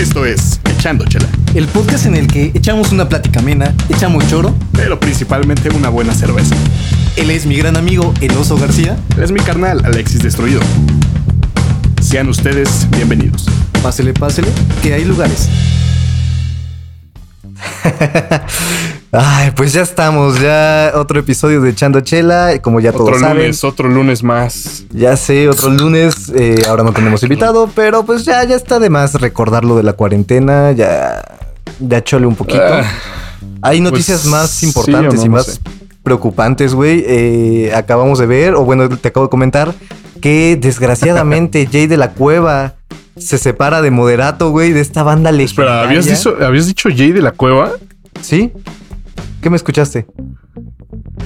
Esto es Echando Chela, El podcast en el que echamos una plática amena, echamos choro. pero principalmente una buena cerveza. Él es mi gran amigo, el oso García. Él es mi carnal, Alexis Destruido. Sean ustedes bienvenidos. Pásele, pásele, que hay lugares. Ay, pues ya estamos, ya otro episodio de Echando Chela, como ya Otro todos saben. lunes, otro lunes más. Ya sé, otro lunes, eh, ahora no tenemos invitado, pero pues ya, ya está de más recordar lo de la cuarentena, ya, ya chole un poquito. Ah, Hay noticias pues, más sí importantes no, y no más sé. preocupantes, güey. Eh, acabamos de ver, o bueno, te acabo de comentar, que desgraciadamente Jay de la Cueva se separa de Moderato, güey, de esta banda legendaria. Espera, ¿habías dicho, ¿habías dicho Jay de la Cueva? ¿Sí? ¿Qué me escuchaste?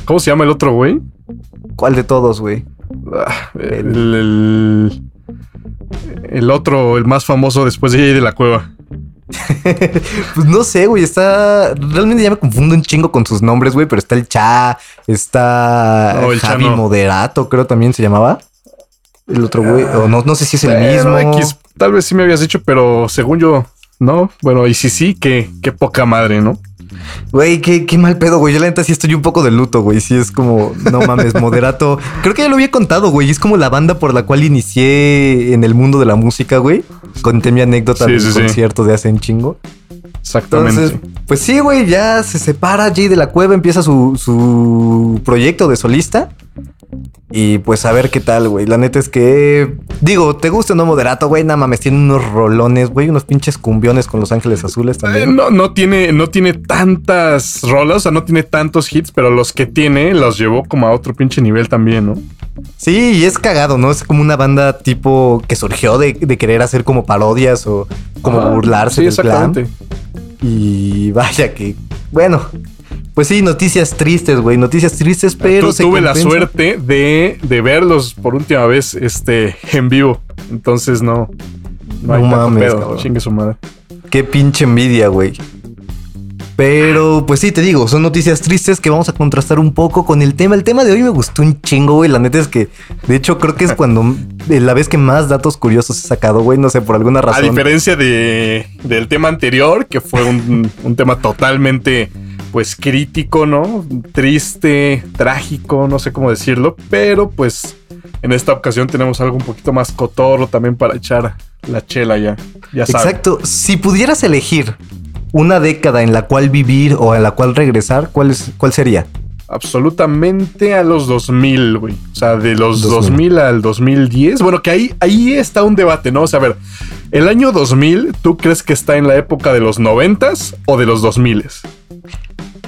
¿Cómo se llama el otro güey? ¿Cuál de todos, güey? Ah, el, el, el otro, el más famoso después de Jay de la Cueva. Pues no sé, güey, está... Realmente ya me confundo un chingo con sus nombres, güey, pero está el Cha, está No, el Cha Javi no. Moderato, creo también se llamaba. El otro güey, o no, no sé si es el mismo. X, tal vez sí me habías dicho, pero según yo, no. Bueno, y si sí, qué, qué poca madre, ¿no? Güey, qué, qué mal pedo, güey. Yo la neta sí estoy un poco de luto, güey. Sí es como, no mames, moderato. Creo que ya lo había contado, güey. Es como la banda por la cual inicié en el mundo de la música, güey. Conté mi anécdota Sí, del sí, sí. concierto de hace un chingo. Exactamente. Entonces, pues sí, güey, ya se separa Jay de la Cueva, empieza su, su proyecto de solista. Y pues a ver qué tal, güey. La neta es que, digo, ¿te gusta o no moderato, güey? Nada mames, tiene unos rolones, güey, unos pinches cumbiones con los ángeles azules Eh, también. no, no tiene, no tiene tantas rolas, o sea, no tiene tantos hits, pero los que tiene los llevó como a otro pinche nivel también, ¿no? Sí, y es cagado, ¿no? Es como una banda tipo que surgió de, de querer hacer como parodias o como burlarse Sí, del plan. exactamente. Y vaya que, bueno, pues sí, noticias tristes, güey, noticias tristes, pero Tu- se tuve la suerte de, de verlos por última vez este, en vivo. Entonces no. No, No hay tanto mames, pedo. Chingue su madre. Qué pinche envidia, güey. Pero, pues sí, te digo, son noticias tristes que vamos a contrastar un poco con el tema. El tema de hoy me gustó un chingo, güey. La neta es que, de hecho, creo que es cuando eh, la vez que más datos curiosos he sacado, güey. No sé, por alguna A razón. diferencia de, del tema anterior, que fue un, un tema totalmente, pues, crítico, ¿no? Triste, trágico, no sé cómo decirlo. Pero, pues, en esta ocasión tenemos algo un poquito más cotorro también para echar la chela ya. Ya sabes. Exacto. Si pudieras elegir una década en la cual vivir o en la cual regresar, ¿cuál, es, cuál sería? Absolutamente a los 2000, güey. O sea, de los 2000. 2000, al 2010. Bueno, que ahí, ahí está un debate, ¿no? O sea, a ver, el año 2000, ¿tú crees que está en la época de los 90s o de los 2000s?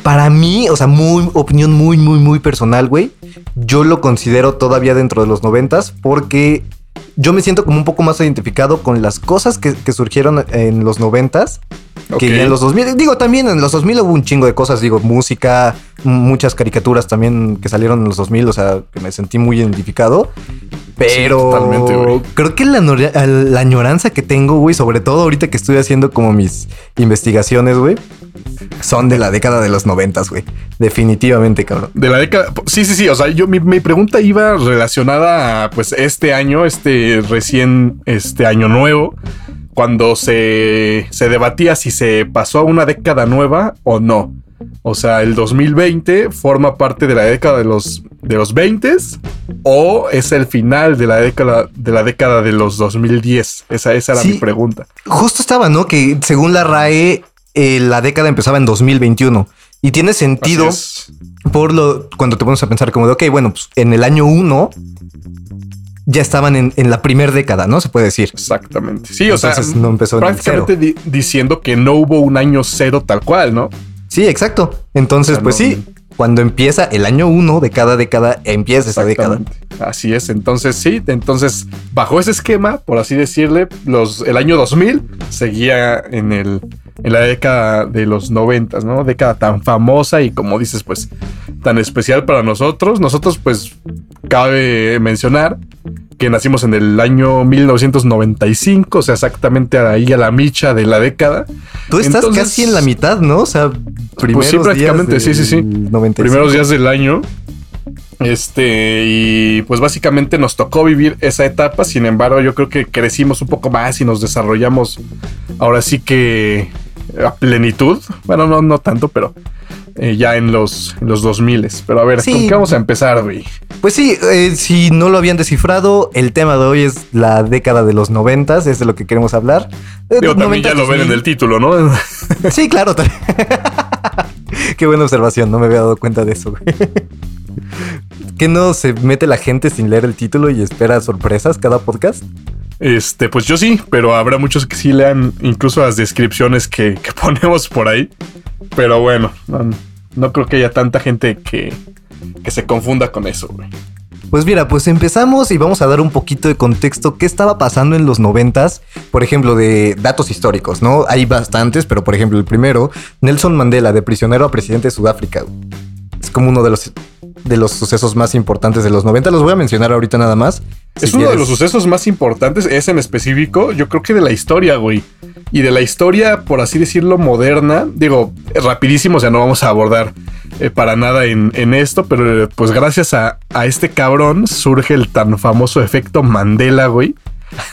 Para mí, o sea, muy opinión muy, muy, muy personal, güey. Yo lo considero todavía dentro de los noventas porque yo me siento como un poco más identificado con las cosas que, que surgieron en los noventas que Ok. ya en los 2000. Digo, también en los 2000 hubo un chingo de cosas, digo, música, muchas caricaturas también que salieron en los 2000, o sea, que me sentí muy identificado. Pero Sí, creo que la, añoranza que tengo, güey, sobre todo ahorita que estoy haciendo como mis investigaciones, güey, son de la década de los noventas, güey. Definitivamente, cabrón. De la década. Sí, sí, sí. O sea, yo mi, mi pregunta iba relacionada a pues este año, este recién, este año nuevo, cuando se, se debatía si se pasó a una década nueva o no. O sea, el 2020 forma parte de la década de los, de los 20 o es el final de la década de la década de los 2010. Esa, esa era Sí. mi pregunta. Justo estaba, ¿no? Que según la RAE, eh, la década empezaba en 2021. Y tiene sentido por lo cuando te pones a pensar como de, ok, bueno, pues en el año 1 ya estaban en, en la primera década, ¿no? Se puede decir. Exactamente. Sí, o sea, no empezó en el prácticamente di- diciendo que no hubo un año cero tal cual, ¿no? Sí, exacto. Entonces, O sea, pues no- sí, cuando empieza el año 1 de cada década, empieza esa década. Así es. Entonces, sí, entonces, bajo ese esquema, por así decirle, los, el año 2000 seguía en, el, en la década de los 90, ¿no? Década tan famosa y como dices, pues, tan especial para nosotros. Nosotros, pues, cabe mencionar que nacimos en el año 1995, o sea, exactamente ahí a la micha de la década. Tú estás Entonces- casi en la mitad, ¿no? O sea, primeros sí, prácticamente, días sí, sí, sí. del 95. Primeros días del año. Este, y pues básicamente nos tocó vivir esa etapa. Sin embargo, yo creo que crecimos un poco más y nos desarrollamos ahora sí que a plenitud. Bueno, no, no tanto, pero eh, ya en los, en los 2000. Pero a ver, Sí. ¿con qué vamos a empezar, güey? Pues sí, eh, si no lo habían descifrado, el tema de hoy es la década de los noventas, es de lo que queremos hablar. Eh, Digo, también ya 90s, lo ven en 2000. el título, ¿no? Sí, claro. Qué buena observación, no me había dado cuenta de eso. güey. ¿Que no se mete la gente sin leer el título y espera sorpresas cada podcast? Este, pues yo sí, pero habrá muchos que sí lean incluso las descripciones que, que ponemos por ahí. Pero bueno, no, no creo que haya tanta gente que, que se confunda con eso. Pues mira, pues empezamos y vamos a dar un poquito de contexto. ¿Qué estaba pasando en los noventas? Por ejemplo, de datos históricos, ¿no? Hay bastantes, pero por ejemplo, el primero, Nelson Mandela, de prisionero a presidente de Sudáfrica. Como uno de los, de los sucesos más importantes de los 90. Los voy a mencionar ahorita nada más. Es uno de los sucesos más importantes, es en específico, yo creo que de la historia, güey. Y de la historia, por así decirlo, moderna. Digo, rapidísimo, o sea, no vamos a abordar eh, para nada en, en esto, pero pues gracias a, a este cabrón surge el tan famoso efecto Mandela, güey.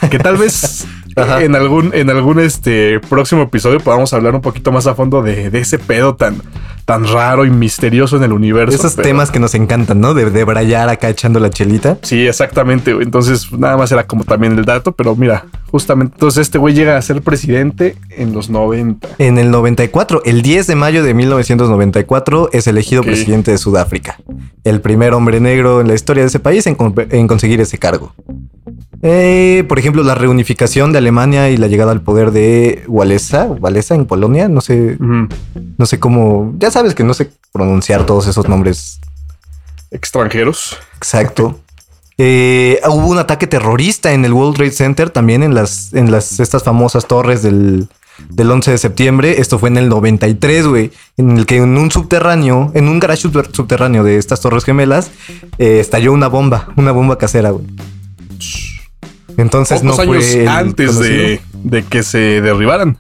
Que tal vez Ajá. en algún, en algún este próximo episodio podamos hablar un poquito más a fondo de, de ese pedo tan, tan raro y misterioso en el universo. Esos pero- temas que nos encantan, ¿no? De, de brayar acá echando la chelita. Sí, exactamente. Entonces, nada más era como también el dato, pero mira, justamente entonces este güey llega a ser presidente en los 90. En el 94, el 10 de mayo de 1994, es elegido presidente de Sudáfrica. El primer hombre negro en la historia de ese país en, en conseguir ese cargo. Eh, por ejemplo, la reunificación de Alemania y la llegada al poder de Walesa, Walesa en Polonia, no sé, no sé cómo, ya sabes que no sé pronunciar todos esos nombres Extranjeros. exacto. Eh, hubo un ataque terrorista en el World Trade Center, también en las, en las estas famosas torres del, del 11 de septiembre. Esto fue en el 93, güey, en el que en un subterráneo, en un garage subter- subterráneo de estas torres gemelas, eh, estalló una bomba, una bomba casera, güey. Entonces Pocos no fue años antes de, de que se derribaran.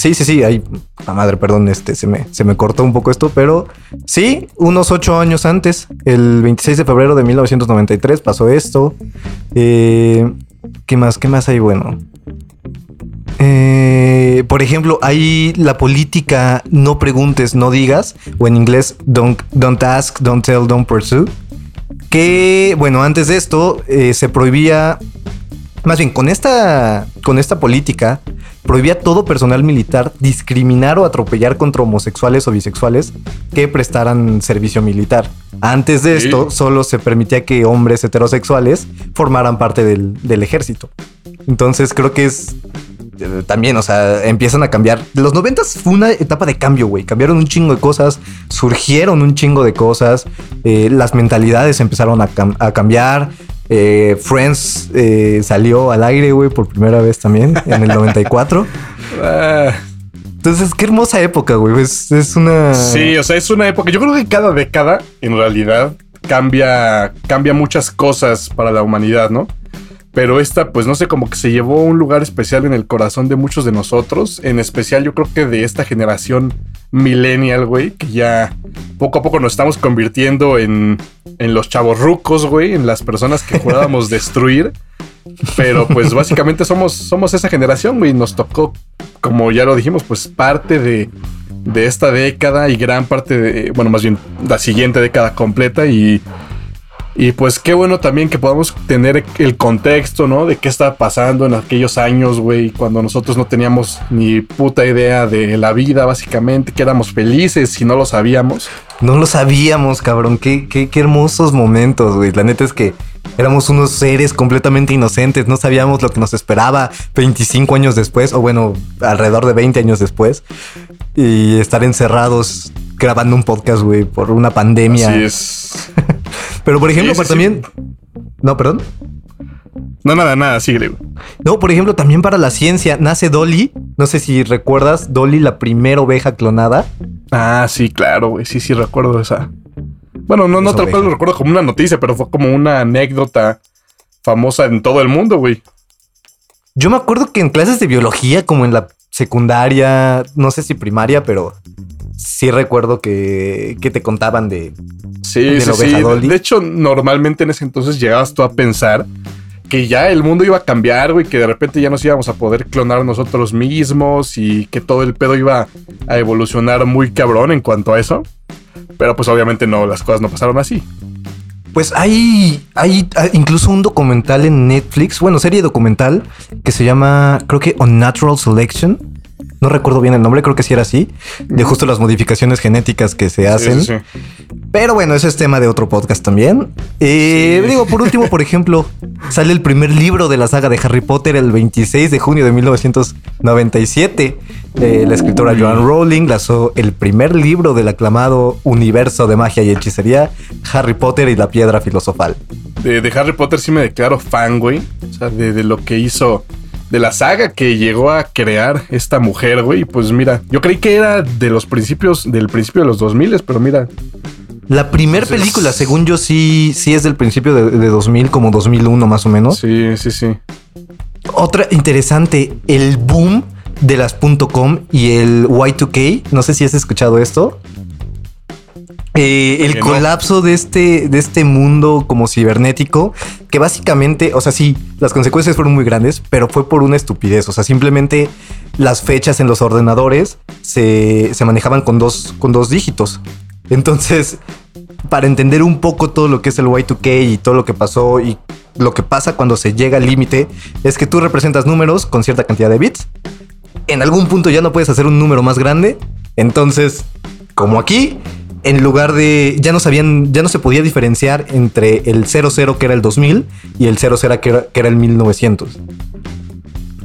Sí, sí, sí. Ay, la madre, perdón, este se me, se me cortó un poco esto, pero sí, unos ocho años antes, el 26 de febrero de 1993 pasó esto. Eh, ¿Qué más? ¿Qué más hay? Bueno. Eh, por ejemplo, hay la política no preguntes, no digas, o en inglés don't, don't ask, don't tell, don't pursue. Que, bueno, antes de esto eh, se prohibía, más bien con esta, con esta política, prohibía a todo personal militar discriminar o atropellar contra homosexuales o bisexuales que prestaran servicio militar. Antes de Sí. esto, solo se permitía que hombres heterosexuales formaran parte del, del ejército. Entonces creo que es eh, también, o sea, empiezan a cambiar. Los noventas fue una etapa de cambio, güey. Cambiaron un chingo de cosas, surgieron un chingo de cosas, eh, las mentalidades empezaron a, cam- a cambiar. Eh, Friends eh, salió al aire, güey, por primera vez también en el 94. Ah, Entonces, qué hermosa época, güey. Es, es una. sí, o sea, es una época. Yo creo que cada década, en realidad, cambia, cambia muchas cosas para la humanidad, ¿no? Pero esta, pues no sé, como que se llevó un lugar especial en el corazón de muchos de nosotros. En especial, yo creo que de esta generación millennial, güey, que ya poco a poco nos estamos convirtiendo en, en los chavos rucos, güey, en las personas que jurábamos destruir. Pero pues básicamente somos, somos esa generación, güey. Nos tocó, como ya lo dijimos, pues parte de, de esta década y gran parte de, bueno, más bien la siguiente década completa y... Y pues qué bueno también que podamos tener el contexto, ¿no? De qué estaba pasando en aquellos años, güey, cuando nosotros no teníamos ni puta idea de la vida, básicamente, que éramos felices y no lo sabíamos. No lo sabíamos, cabrón. Qué, qué, qué hermosos momentos, güey. La neta es que éramos unos seres completamente inocentes. No sabíamos lo que nos esperaba 25 años después, o bueno, alrededor de 20 años después. Y estar encerrados grabando un podcast, güey, por una pandemia. Así es. Pero por ejemplo, Sí, sí, para también. No, perdón. No, nada, nada, sigue, güey. No, por ejemplo, también para la ciencia nace Dolly. No sé si recuerdas, Dolly, la primera oveja clonada. Ah, sí, claro, güey. Sí, sí, recuerdo esa. Bueno, no, no tal cual lo recuerdo como una noticia, pero fue como una anécdota famosa en todo el mundo, güey. Yo me acuerdo que en clases de biología, como en la secundaria, no sé si primaria, pero sí recuerdo que, que te contaban de, Sí, de sí, sí. Dolly. de hecho, normalmente en ese entonces llegabas tú a pensar que ya el mundo iba a cambiar, güey, que de repente ya nos íbamos a poder clonar nosotros mismos y que todo el pedo iba a evolucionar muy cabrón en cuanto a eso. Pero pues obviamente no, las cosas no pasaron así. Pues hay, hay ah, incluso un documental en Netflix, bueno, serie documental que se llama, creo que Unnatural Selection. No recuerdo bien el nombre, creo que sí era así, de justo las modificaciones genéticas que se hacen. Sí, sí, sí. Pero bueno, ese es tema de otro podcast también. Eh. Digo, por último, por ejemplo, sale el primer libro de la saga de Harry Potter el 26 de junio de 1997. Eh, la escritora Joan Rowling lanzó el primer libro del aclamado universo de magia y hechicería, Harry Potter y la piedra filosofal. De, de Harry Potter sí me declaro fan, güey. O sea, de, de lo que hizo, de la saga que llegó a crear esta mujer, güey. Pues mira, yo creí que era de los principios, del principio de los 2000, pero mira, La primera película, según yo, sí, sí es del principio de, de 2000, como 2001 más o menos. sí, sí, sí. Otra interesante, el boom de las .com y el Y2K. No sé si has escuchado esto. Eh, el no. colapso de este, de este mundo como cibernético, que básicamente, o sea, sí, las consecuencias fueron muy grandes, pero fue por una estupidez. O sea, simplemente las fechas en los ordenadores se, se manejaban con dos, con dos dígitos. Entonces, para entender un poco todo lo que es el Y2K y todo lo que pasó y lo que pasa cuando se llega al límite, es que tú representas números con cierta cantidad de bits. En algún punto ya no puedes hacer un número más grande. Entonces, como aquí, en lugar de. Ya no sabían, ya no se podía diferenciar entre el 00 que era el 2000 y el 00 que era, que era el 1900.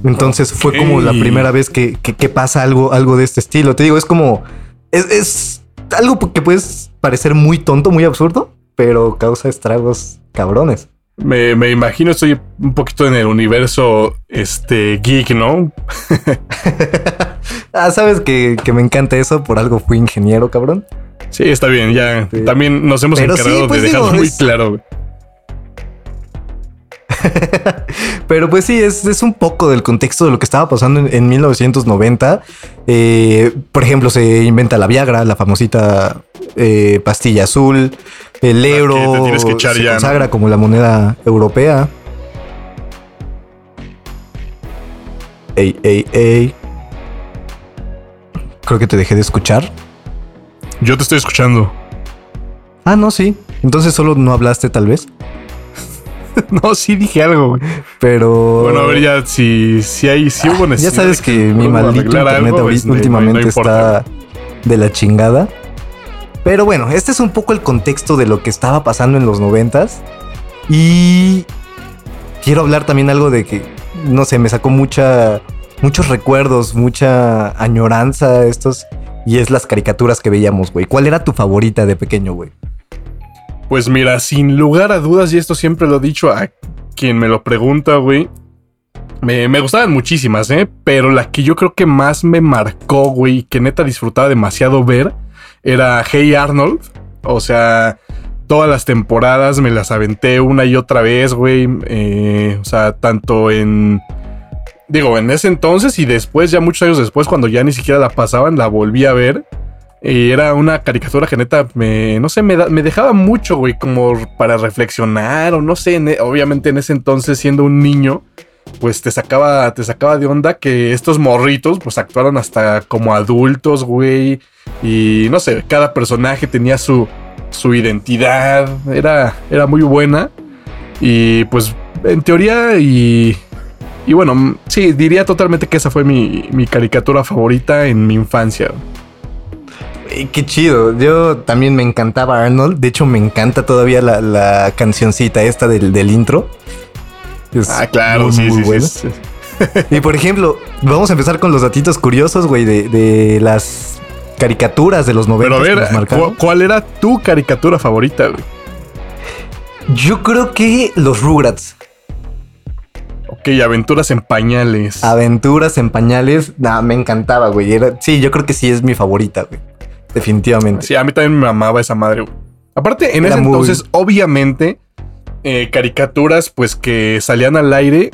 Entonces fue como la primera vez que, que- que pasa algo, algo de este estilo. Te digo, es como. Es, es algo que puedes parecer muy tonto, muy absurdo, pero causa estragos cabrones. Me, me imagino, estoy un poquito en el universo este geek, ¿no? ah, sabes que, que me encanta eso, por algo fui ingeniero, cabrón. Sí, está bien, ya. Sí. También nos hemos Pero sí, encargado pues de dejarlo digo, muy es- claro. güey. Pero pues sí, es, es un poco del contexto de lo que estaba pasando en, en 1990. Eh, por ejemplo, se inventa la Viagra, la famosita eh, pastilla azul. El que euro te que echar se ya, como la moneda europea. Ey, ey, ey. Creo que te dejé de escuchar. Yo te estoy escuchando. Ah, no, sí. Entonces solo no hablaste tal vez. no, sí dije algo, güey. Pero... Bueno, a ver ya si, si hay, si hubo Ya necesidad. sabes de que mi maldito internet algo, ahorita- este, últimamente no está de la chingada. Pero bueno, este es un poco el contexto de lo que estaba pasando en los noventas. Y quiero hablar también algo de que, no sé, me sacó mucha, muchos recuerdos, mucha añoranza estos. Y es las caricaturas que veíamos, güey. ¿Cuál era tu favorita de pequeño, güey? Pues mira, sin lugar a dudas, y esto siempre lo he dicho a quien me lo pregunta, güey. Me, gustaban muchísimas, ¿eh? Pero la que yo creo que más me marcó, güey, que neta disfrutaba demasiado ver, era Hey Arnold. O sea, todas las temporadas me las aventé una y otra vez, güey. Eh, o sea, tanto en... Digo, en ese entonces y después, ya muchos años después, cuando ya ni siquiera la pasaban, la volví a ver. Y era una caricatura que neta me, no sé, me, me dejaba mucho, güey, como para reflexionar o no sé, e- obviamente en ese entonces siendo un niño, pues te sacaba, te sacaba de onda que estos morritos pues actuaron hasta como adultos, güey. Y no sé, cada personaje tenía su, su identidad, era, era muy buena. Y pues en teoría y... Y bueno, mm, sí, diría totalmente que esa fue mi, mi caricatura favorita en mi infancia. Eh, Qué chido. Yo también me encantaba Arnold. De hecho, me encanta todavía la, la cancioncita esta del, del intro. Es Ah, claro, muy, sí, muy sí, buena. sí, sí. Y por ejemplo, vamos a empezar con los datitos curiosos, güey, de, de las caricaturas de los 90 Pero a que ver, nos marcaron. ¿cu- ¿cuál era tu caricatura favorita, güey? Yo creo que los Rugrats, Ok, aventuras en pañales. Aventuras en Pañales, nah, me encantaba, güey. Era, sí, yo creo que sí es mi favorita, güey. Definitivamente. Sí, a mí también me amaba esa madre, güey. Aparte, en Era ese muy- entonces, obviamente, eh, caricaturas, pues que salían al aire,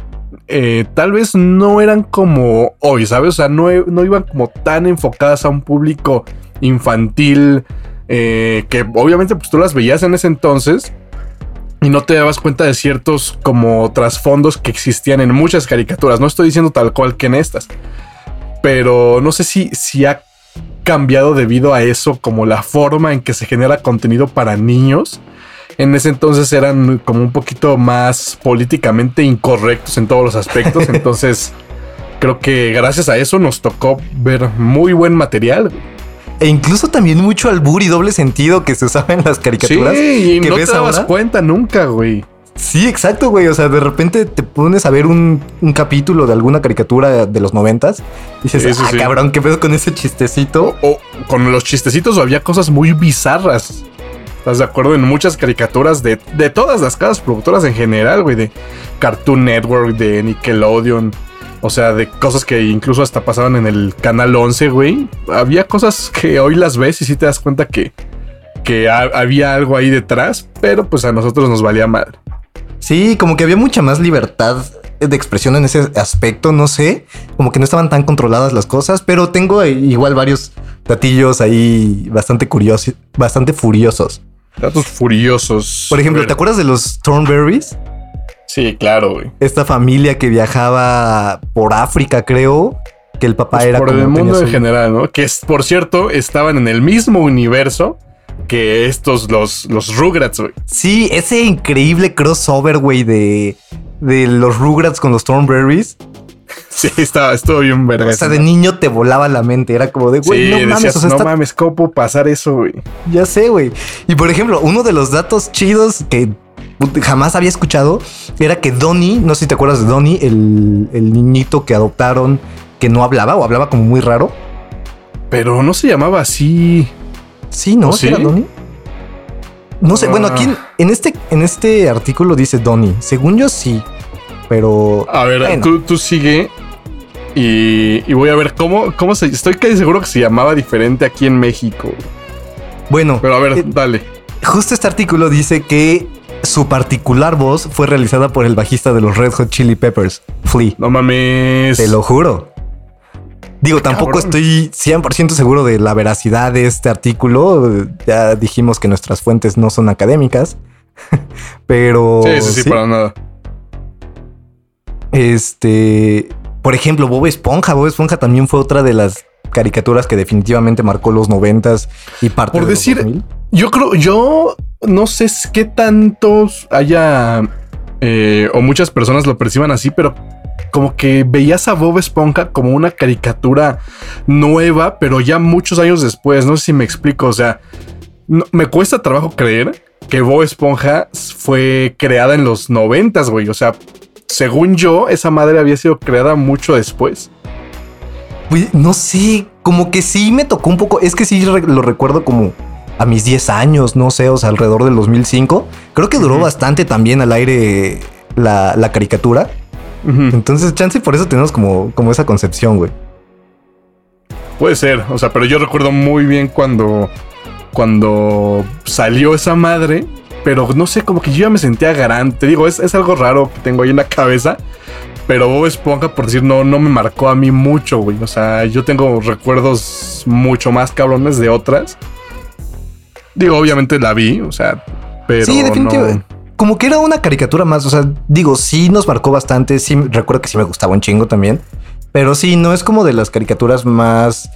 eh, tal vez no eran como hoy, ¿sabes? O sea, no, no iban como tan enfocadas a un público infantil, eh, que obviamente pues tú las veías en ese entonces y no te dabas cuenta de ciertos como trasfondos que existían en muchas caricaturas. No estoy diciendo tal cual que en estas, pero no sé si, si ha cambiado debido a eso, como la forma en que se genera contenido para niños. En ese entonces eran como un poquito más políticamente incorrectos en todos los aspectos. Entonces creo que gracias a eso nos tocó ver muy buen material. E incluso también mucho albur y doble sentido que se usaba en las caricaturas. Sí, y que no ves te dabas ahora. cuenta nunca, güey. Sí, exacto, güey. O sea, de repente te pones a ver un, un capítulo de alguna caricatura de los noventas. Y dices, ah, sí. cabrón, ¿qué pedo con ese chistecito? O con los chistecitos había cosas muy bizarras. ¿Estás de acuerdo? En muchas caricaturas de, de todas las casas productoras en general, güey. De Cartoon Network, de Nickelodeon. O sea, de cosas que incluso hasta pasaban en el canal 11, güey. Había cosas que hoy las ves y sí te das cuenta que, que ha- había algo ahí detrás, pero pues a nosotros nos valía mal. Sí, como que había mucha más libertad de expresión en ese aspecto, no sé. Como que no estaban tan controladas las cosas, pero tengo igual varios datillos ahí bastante curiosos, bastante furiosos. Datos furiosos. Por ejemplo. ¿te acuerdas de los Thornberries? Sí, claro, güey. Esta familia que viajaba por África, creo. Que el papá Pues era por como el mundo en general, ¿no? Que es, por cierto, estaban en el mismo universo que estos, los, los Rugrats, güey. Sí, ese increíble crossover, güey, de, de los Rugrats con los Thornberries. Sí, estaba, estuvo bien verga. O sea, de niño te volaba la mente. Era como de, güey, Sí, no mames, decías, o sea, no está- mames, ¿cómo pasar eso, güey? ya sé, güey. Y por ejemplo, uno de los datos chidos que jamás había escuchado era que Donnie, no sé si te acuerdas de Donnie, el, el niñito que adoptaron que no hablaba o hablaba como muy raro. Pero no se llamaba así. Sí, ¿no? ¿Oh, ¿Sí era Donnie? No sé, bueno, Ah. aquí en, en este, en este artículo dice Donnie. Según yo sí, pero... A ver, Bueno. tú, tú sigue. Y, y voy a ver cómo, cómo se. Estoy casi seguro que se llamaba diferente aquí en México. Bueno, Pero a ver, Eh, dale. justo este artículo dice que su particular voz fue realizada por el bajista de los Red Hot Chili Peppers, Flea. No mames. Te lo juro. Digo, tampoco cabrón. estoy 100% seguro de la veracidad de este artículo. Ya dijimos que nuestras fuentes no son académicas. Pero... Sí, sí, sí, sí. para nada. Este, por ejemplo, Bob Esponja. Bob Esponja también fue otra de las caricaturas que definitivamente marcó los noventas y parte Por de los decir- 2000. Yo creo, yo no sé qué tantos haya eh, o muchas personas lo perciban así, pero como que veías a Bob Esponja como una caricatura nueva, pero ya muchos años después. No sé si me explico. O sea, no- me cuesta trabajo creer que Bob Esponja fue creada en los noventas, güey. O sea, según yo, esa madre había sido creada mucho después. No sé, como que sí me tocó un poco. Es que sí lo recuerdo como a mis 10 años, no sé, o sea, alrededor del 2005. Creo que duró bastante también al aire la, la caricatura. Entonces, chance por eso tenemos como, como esa concepción, güey. Puede ser, o sea, pero yo recuerdo muy bien cuando, cuando salió esa madre, pero no sé, como que yo ya me sentía garante. Te digo, es, es algo raro que tengo ahí en la cabeza, pero Bob Esponja, por decir, no, no me marcó a mí mucho, güey. O sea, yo tengo recuerdos mucho más cabrones de otras. Digo, obviamente la vi, o sea, pero. sí, no- definitivamente. Como que era una caricatura más, o sea, digo, sí nos marcó bastante, sí, recuerdo que sí me gustaba un chingo también, pero sí, no es como de las caricaturas más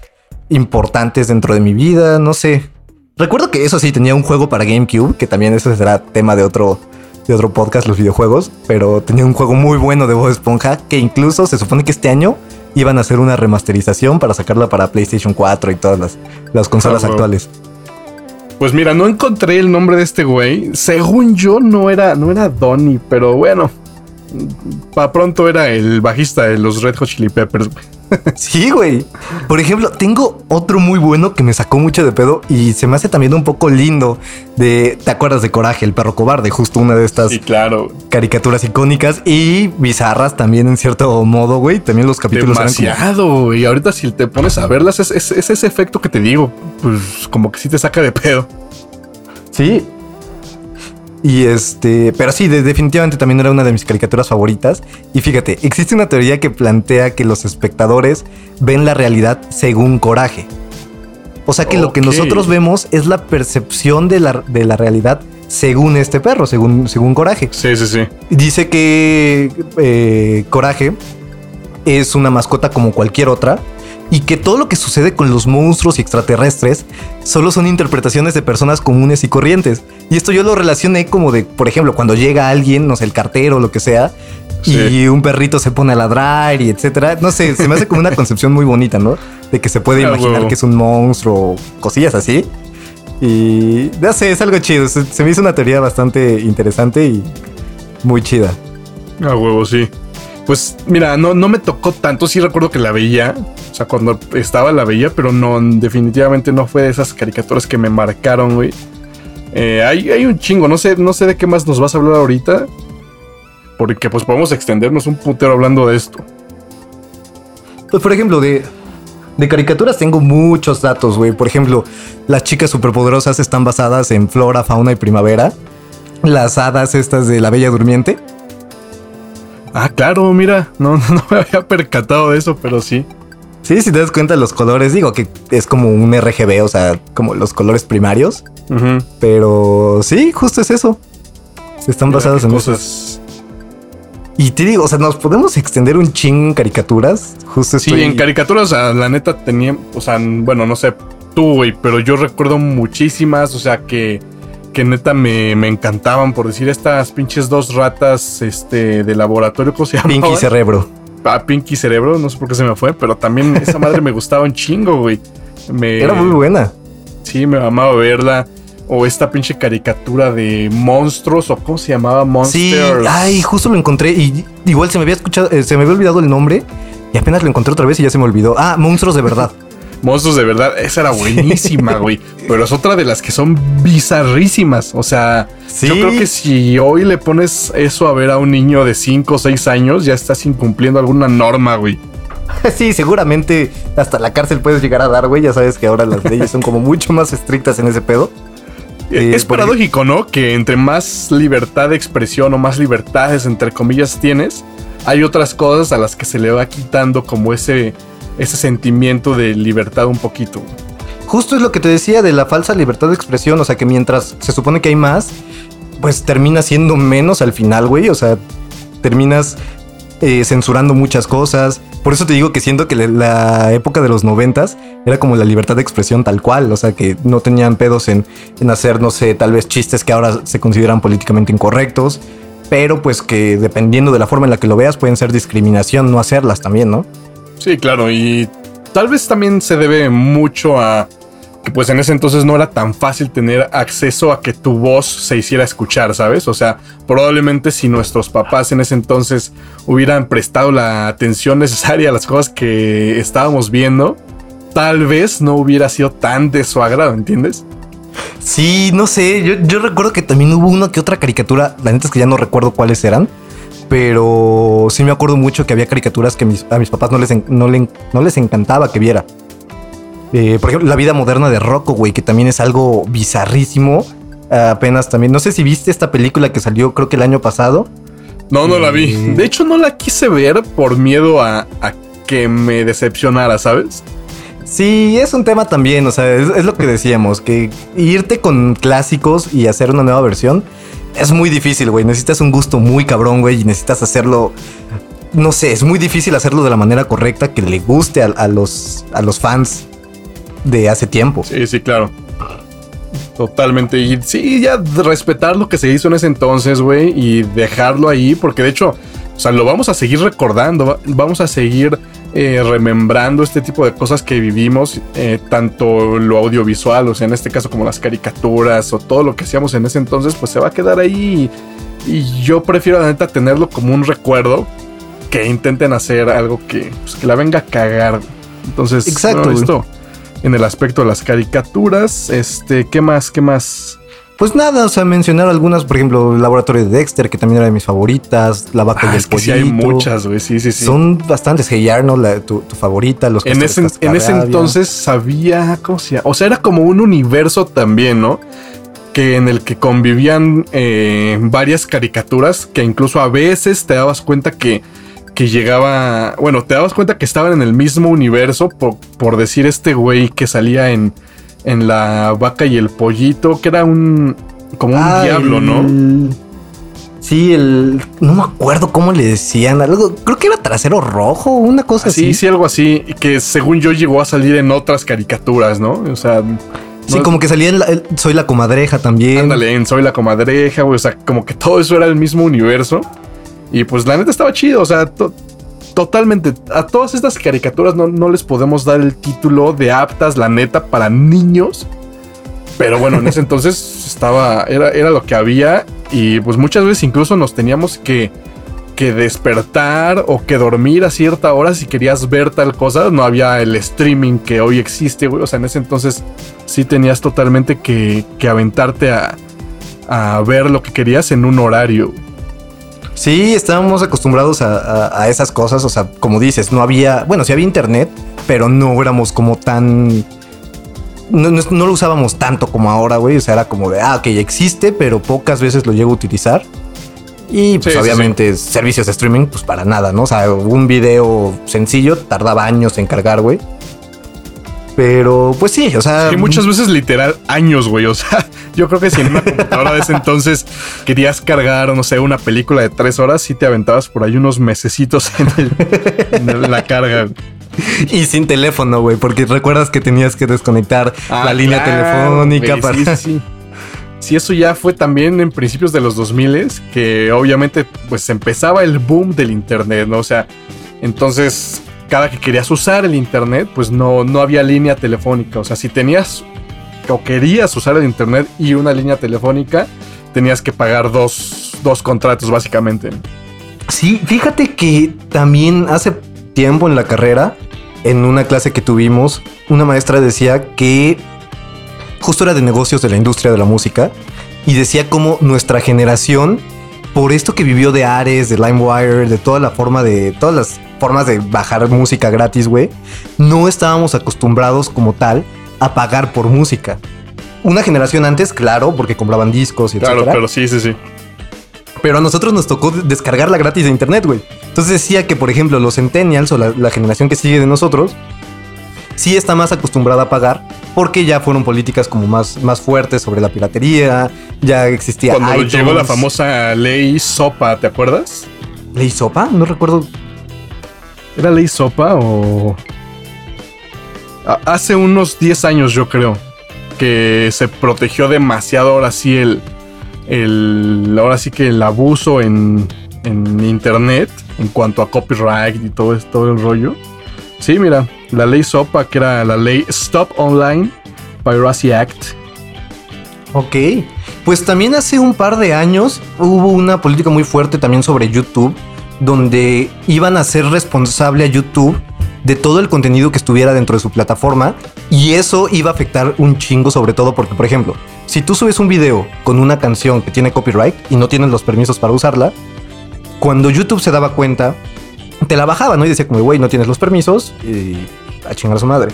importantes dentro de mi vida, no sé. Recuerdo que eso sí, tenía un juego para GameCube, que también eso será tema de otro, de otro podcast, los videojuegos, pero tenía un juego muy bueno de Bob Esponja, que incluso se supone que este año iban a hacer una remasterización para sacarla para PlayStation 4 y todas las, las consolas Ah, actuales. Pues mira, no encontré el nombre de este güey. Según yo, no era, no era Donnie, pero bueno. Para pronto era el bajista de los Red Hot Chili Peppers. Sí, güey. Por ejemplo, tengo otro muy bueno que me sacó mucho de pedo y se me hace también un poco lindo de, ¿te acuerdas de Coraje, el perro cobarde? Justo una de estas Sí, claro. caricaturas icónicas y bizarras también en cierto modo, güey. También los capítulos eran como- Demasiado, y ahorita si te pones a verlas, es, es- es ese efecto que te digo, pues como que sí te saca de pedo. Sí. Y este, pero sí, de- definitivamente también era una de mis caricaturas favoritas. Y fíjate, existe una teoría que plantea que los espectadores ven la realidad según coraje. O sea que lo que nosotros vemos es la percepción de la, de la realidad según este perro, según, según Coraje. Sí, sí, sí. Dice que eh, Coraje es una mascota como cualquier otra y que todo lo que sucede con los monstruos y extraterrestres solo son interpretaciones de personas comunes y corrientes. Y esto yo lo relacioné como de, por ejemplo, cuando llega alguien, no sé, el cartero o lo que sea, y un perrito se pone a ladrar y etcétera. No sé, se me hace como una concepción muy bonita, ¿no? De que se puede Ah, imaginar huevo. que es un monstruo, o cosillas así. Y no sé, es algo chido. Se, se me hizo una teoría bastante interesante y muy chida. A huevo, sí. Pues mira, no, no me tocó tanto. Sí recuerdo que la veía. O sea, cuando estaba la veía, pero no, definitivamente no fue de esas caricaturas que me marcaron, güey. Eh, hay, hay un chingo. No sé, no sé de qué más nos vas a hablar ahorita. Porque pues podemos extendernos un putero hablando de esto. Pues, por ejemplo, de, de caricaturas tengo muchos datos, güey. Por ejemplo, las chicas superpoderosas están basadas en flora, fauna y primavera. Las hadas estas de la Bella Durmiente. Ah, claro, mira. No, no me había percatado de eso, pero sí. Sí, si te das cuenta los colores, digo que es como un RGB, o sea, como los colores primarios. Pero sí, justo es eso. Están Mira qué en eso. cosas. Y te digo, o sea, nos podemos extender un ching en caricaturas. Justo Sí, estoy... en caricaturas, o sea, la neta tenía, o sea, bueno, no sé tú, güey, pero yo recuerdo muchísimas, o sea, que, que neta me, me encantaban, por decir, estas pinches dos ratas, este, de laboratorio, ¿cómo se llama? Pinky Cerebro. Ah, Pinky Cerebro, no sé por qué se me fue, pero también esa madre me gustaba un chingo, güey. Me, Era muy buena. Sí, me amaba verla. O esta pinche caricatura de monstruos, o cómo se llamaba, Sí, Monsters. ay, justo lo encontré y igual se me había escuchado, eh, se me había olvidado el nombre y apenas lo encontré otra vez y ya se me olvidó. Ah, monstruos de verdad. Monstruos de verdad, esa era buenísima, güey. Pero es otra de las que son bizarrísimas. O sea, Sí. yo creo que si hoy le pones eso a ver a un niño de 5 o 6 años, ya estás incumpliendo alguna norma, güey. sí, seguramente hasta la cárcel puedes llegar a dar, güey. Ya sabes que ahora las leyes son como mucho más estrictas en ese pedo. Eh, es por paradójico, ¿no? Que entre más libertad de expresión o más libertades, entre comillas, tienes, hay otras cosas a las que se le va quitando como ese, ese sentimiento de libertad un poquito. Justo es lo que te decía de la falsa libertad de expresión, o sea que mientras se supone que hay más, pues termina siendo menos al final, güey, o sea, terminas eh, censurando muchas cosas. Por eso te digo que siento que la- época de los noventas era como la libertad de expresión tal cual, o sea que no tenían pedos en, en hacer, no sé, tal vez chistes que ahora se consideran políticamente incorrectos, pero pues que dependiendo de la forma en la que lo veas pueden ser discriminación no hacerlas también, ¿no? Sí, claro, y tal vez también se debe mucho a que pues en ese entonces no era tan fácil tener acceso a que tu voz se hiciera escuchar, ¿sabes? O sea, probablemente si nuestros papás en ese entonces hubieran prestado la atención necesaria a las cosas que estábamos viendo, tal vez no hubiera sido tan de su agrado, ¿entiendes? Sí, no sé, yo, yo recuerdo que también hubo una que otra caricatura, la neta es que ya no recuerdo cuáles eran, pero sí me acuerdo mucho que había caricaturas que mis- a mis papás no les, no, le- no les encantaba que viera. Eh, por ejemplo, La vida moderna de Rocco, güey, que también es algo bizarrísimo. Apenas también, no sé si viste esta película que salió creo que el año pasado. No, no la vi. Eh. De hecho, no la quise ver por miedo a, a que me decepcionara, ¿sabes? Sí, es un tema también, o sea, es, es lo que decíamos, que irte con clásicos y hacer una nueva versión es muy difícil, güey. Necesitas un gusto muy cabrón, güey, y necesitas hacerlo, no sé, es muy difícil hacerlo de la manera correcta que le guste a, los, a los fans de hace tiempo. Sí, sí, claro. Totalmente. Y sí, ya respetar lo que se hizo en ese entonces, güey, y dejarlo ahí, porque de hecho, o sea, lo vamos a seguir recordando, va- vamos a seguir eh, remembrando este tipo de cosas que vivimos, eh, tanto lo audiovisual, o sea, en este caso como las caricaturas o todo lo que hacíamos en ese entonces, pues se va a quedar ahí. Y, y yo prefiero, la neta, tenerlo como un recuerdo que intenten hacer algo que, pues, que la venga a cagar. Entonces, Exacto, esto en el aspecto de las caricaturas. Este, ¿qué más? ¿Qué más? Pues nada, o sea, mencionar algunas, por ejemplo, el laboratorio de Dexter, que también era de mis favoritas, La vaca Ah, y el es que sí hay muchas, güey. Sí, sí, sí. Son bastantes. Hey Arnold, la- tu, tu favorita, los en ese, en ese entonces sabía, ¿cómo se llama? O sea, era como un universo también, ¿no? Que en el que convivían eh, varias caricaturas que incluso a veces te dabas cuenta que, que llegaba, bueno, te dabas cuenta que estaban en el mismo universo por, por decir este güey que salía en, en la vaca y el pollito, que era un. como un Ah, diablo, el- ¿no? Sí, el. No me acuerdo cómo le decían. Algo, creo que era trasero rojo, una cosa Sí, así. sí, algo así. Que según yo llegó a salir en otras caricaturas, ¿no? O sea. Sí, no- como que salía en la- el- Soy la comadreja también. Ándale, en Soy la comadreja, güey. O sea, como que todo eso era el mismo universo. Y pues la neta estaba chido. O sea, to- totalmente. A todas estas caricaturas no, no les podemos dar el título de aptas, la neta, para niños. Pero bueno, en ese entonces estaba. Era, era lo que había. Y pues muchas veces incluso nos teníamos que. Que despertar o que dormir a cierta hora si querías ver tal cosa. No había el streaming que hoy existe, güey. O sea, en ese entonces sí tenías totalmente que, que aventarte a, a ver lo que querías en un horario. Sí, estábamos acostumbrados a, a- a esas cosas. O sea, como dices, no había. Bueno, sí había internet, pero no éramos como tan. No, no- no lo usábamos tanto como ahora, güey. O sea, era como de, ah, ok, existe, pero pocas veces lo llego a utilizar. Y pues Sí, sí, obviamente servicios de streaming, pues para nada, ¿no? O sea, un video sencillo tardaba años en cargar, güey. Pero pues sí, o sea... Y muchas veces literal años, güey. O sea, yo creo que si en una computadora de ese entonces querías cargar, no sé, una película de tres horas, sí te aventabas por ahí unos mesecitos en, el- en la carga. Y sin teléfono, güey, porque recuerdas que tenías que desconectar Ah, la línea claro, telefónica güey, para... Sí, sí, sí. Sí, eso ya fue también en principios de los 2000 que obviamente pues empezaba el boom del internet, ¿no? O sea, entonces cada que querías usar el internet, pues no, no había línea telefónica. O sea, si tenías o querías usar el internet y una línea telefónica, tenías que pagar dos, dos contratos básicamente. Sí, fíjate que también hace tiempo en la carrera, en una clase que tuvimos, una maestra decía que justo era de negocios de la industria de la música y decía cómo nuestra generación, por esto que vivió de Ares, de LimeWire, de toda la forma de todas las formas de bajar música gratis, güey, no estábamos acostumbrados como tal a pagar por música. Una generación antes, claro, porque compraban discos y Claro, etcétera. pero sí, sí, sí. Pero a nosotros nos tocó descargarla gratis de internet, güey. Entonces decía que, por ejemplo, los centennials o la, la generación que sigue de nosotros, sí está más acostumbrada a pagar porque ya fueron políticas como más, más fuertes sobre la piratería, ya existía Cuando iTunes. llegó la famosa ley SOPA, ¿te acuerdas? ¿Ley Sopa? No recuerdo. ¿Era ley sopa o.? Hace unos 10 años, yo creo. Que se protegió demasiado ahora sí el. el ahora sí que el abuso en, en internet. En cuanto a copyright y todo, todo el rollo. Sí, mira. La ley SOPA, que era la ley Stop Online Piracy Act. Ok. Pues también hace un par de años hubo una política muy fuerte también sobre YouTube, donde iban a ser responsable a YouTube de todo el contenido que estuviera dentro de su plataforma y eso iba a afectar un chingo sobre todo porque, por ejemplo, si tú subes un video con una canción que tiene copyright y no tienes los permisos para usarla, cuando YouTube se daba cuenta, te la bajaba, ¿no? Y decía como, güey, no tienes los permisos y a chingar a su madre.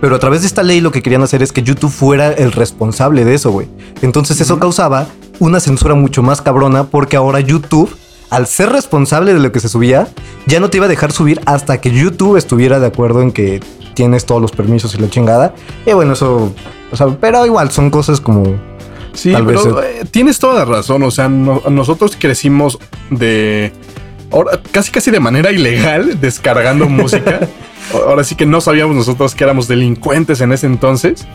Pero a través de esta ley lo que querían hacer es que YouTube fuera el responsable de eso, güey. Entonces eso causaba una censura mucho más cabrona porque ahora YouTube, al ser responsable de lo que se subía, ya no te iba a dejar subir hasta que YouTube estuviera de acuerdo en que tienes todos los permisos y la chingada. Y bueno, eso, o sea, pero igual son cosas como... Sí, Tal vez pero eh, tienes toda la razón. O sea, no- nosotros crecimos de. Ahora, casi casi de manera ilegal, descargando música. Ahora sí que no sabíamos nosotros que éramos delincuentes en ese entonces.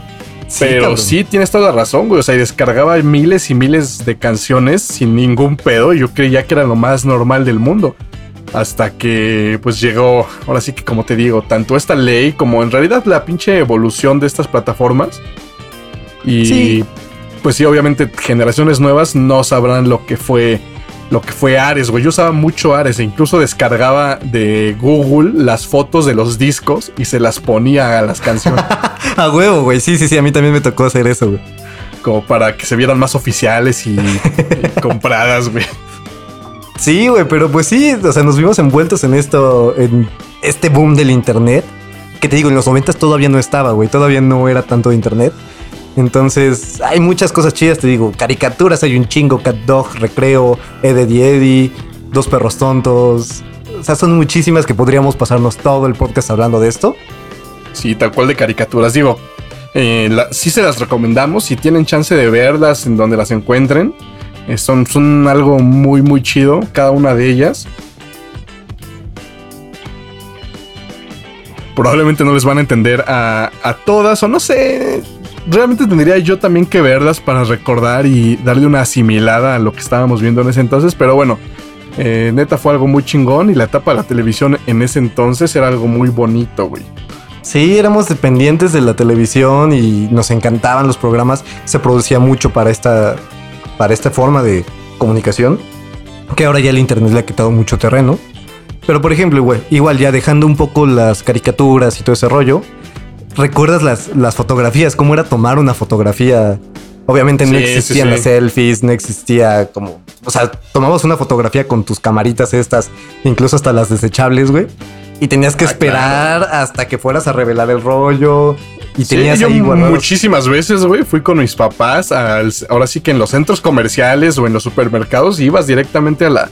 Pero cabrón. sí tienes toda la razón, güey. O sea, y descargaba miles y miles de canciones sin ningún pedo. Y yo creía que era lo más normal del mundo. Hasta que pues llegó, ahora sí que como te digo, tanto esta ley como en realidad la pinche evolución de estas plataformas. Y Sí. pues sí, obviamente generaciones nuevas no sabrán lo que fue lo que fue Ares, güey. Yo usaba mucho Ares e incluso descargaba de Google las fotos de los discos y se las ponía a las canciones A huevo, güey. Sí, sí, sí. A mí también me tocó hacer eso, güey. como para que se vieran más oficiales y, y compradas, güey. Sí, güey, pero pues sí, o sea, nos vimos envueltos en esto, en este boom del internet. Que te digo, en los 90 todavía no estaba, güey, todavía no era tanto de internet. Entonces, hay muchas cosas chidas, te digo, caricaturas, hay un chingo, Cat Dog, Recreo, Eddie Eddie, Dos Perros Tontos. O sea, son muchísimas que podríamos pasarnos todo el podcast hablando de esto. Sí, tal cual de caricaturas. Digo, Eh, sí se las recomendamos. Si tienen chance de verlas en donde las encuentren. Eh, son, son algo muy, muy chido. Cada una de ellas. Probablemente no les van a entender a, a todas. O no sé. Realmente tendría yo también que verlas para recordar y darle una asimilada a lo que estábamos viendo en ese entonces. Pero bueno. Eh, neta fue algo muy chingón y la etapa de la televisión en ese entonces era algo muy bonito, güey. Sí, éramos dependientes de la televisión y nos encantaban los programas. Se producía mucho para esta, para esta forma de comunicación. Que ahora ya el internet le ha quitado mucho terreno. Pero por ejemplo, güey, igual ya dejando un poco las caricaturas y todo ese rollo. ¿Recuerdas las, las fotografías? ¿Cómo era tomar una fotografía? Obviamente no existían las selfies, no existía como... O sea, tomabas una fotografía con tus camaritas estas, incluso hasta las desechables, güey. Y tenías que ah, esperar hasta que fueras a revelar el rollo. Y tenías ahí muchísimas veces, güey, fui con mis papás ahora sí que en los centros comerciales o en los supermercados ibas directamente a la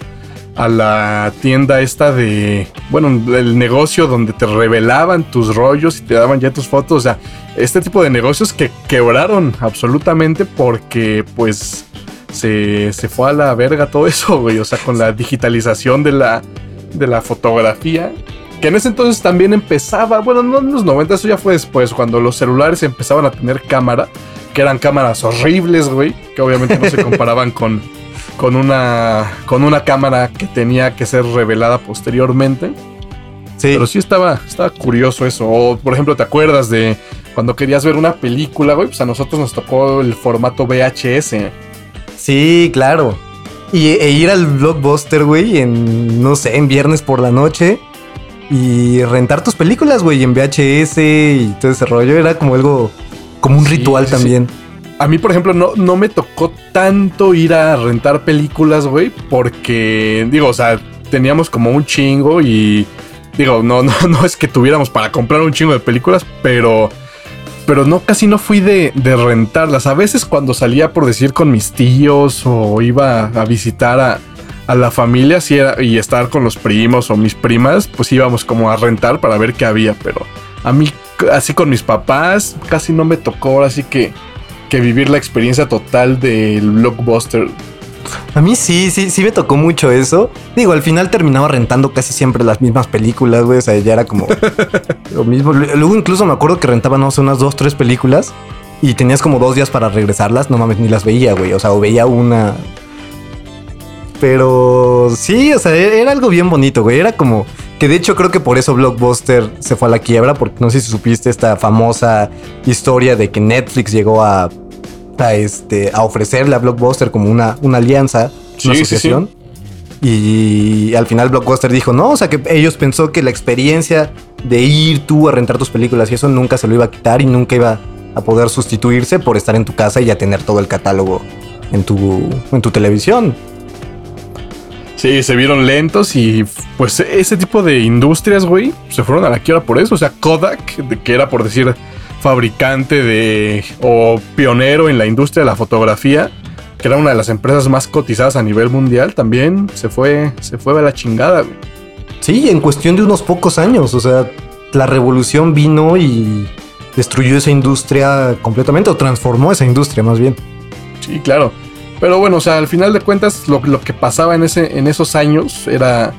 a la tienda esta de, bueno, el negocio donde te revelaban tus rollos y te daban ya tus fotos, o sea, este tipo de negocios que quebraron absolutamente porque pues se, se fue a la verga todo eso, güey, o sea, con la digitalización de la, de la fotografía que en ese entonces también empezaba, bueno, no en los 90, eso ya fue después, cuando los celulares empezaban a tener cámara, que eran cámaras horribles, güey, que obviamente no se comparaban con, con, una, con una cámara que tenía que ser revelada posteriormente. Sí. Pero sí estaba, estaba curioso eso. O, por ejemplo, ¿te acuerdas de cuando querías ver una película, güey? Pues a nosotros nos tocó el formato VHS. Sí, claro. Y, e ir al blockbuster, güey, en, no sé, en viernes por la noche y rentar tus películas, güey, en VHS y todo ese rollo. Era como algo, como un ritual también. A mí, por ejemplo, no, no me tocó tanto ir a rentar películas, güey, porque, digo, o sea, teníamos como un chingo y, digo, no, no, no es que tuviéramos para comprar un chingo de películas, pero, pero no, casi no fui de, de rentarlas. A veces cuando salía, por decir, con mis tíos o iba a visitar a, a la familia si era, y estar con los primos o mis primas, pues íbamos como a rentar para ver qué había, pero a mí así con mis papás casi no me tocó, así que, que vivir la experiencia total del blockbuster. A mí sí, sí, sí me tocó mucho eso. Digo, al final terminaba rentando casi siempre las mismas películas, güey. O sea, ya era como lo mismo. Luego incluso me acuerdo que rentaba, no sé, unas dos, tres películas. Y tenías como dos días para regresarlas. No mames, ni las veía, güey. O sea, o veía una, pero sí, o sea, e-, era algo bien bonito, güey. Era como que de hecho creo que por eso Blockbuster se fue a la quiebra, porque no sé si supiste esta famosa historia de que Netflix llegó a, a, este, a ofrecerle a Blockbuster como una, una alianza, una asociación. Y al final Blockbuster dijo, no, o sea que ellos pensó que la experiencia de ir tú a rentar tus películas y eso nunca se lo iba a quitar y nunca iba a poder sustituirse por estar en tu casa y ya tener todo el catálogo en tu, en tu televisión. Sí, se vieron lentos y pues ese tipo de industrias, güey, se fueron a la quiebra por eso. O sea, Kodak, que era por decir fabricante de o pionero en la industria de la fotografía, que era una de las empresas más cotizadas a nivel mundial, también se fue, se fue a la chingada. Güey. Sí, en cuestión de unos pocos años, o sea, la revolución vino y destruyó esa industria completamente o transformó esa industria más bien. Sí, claro. Pero bueno, o sea, al final de cuentas, lo, que pasaba en, ese, en esos años era.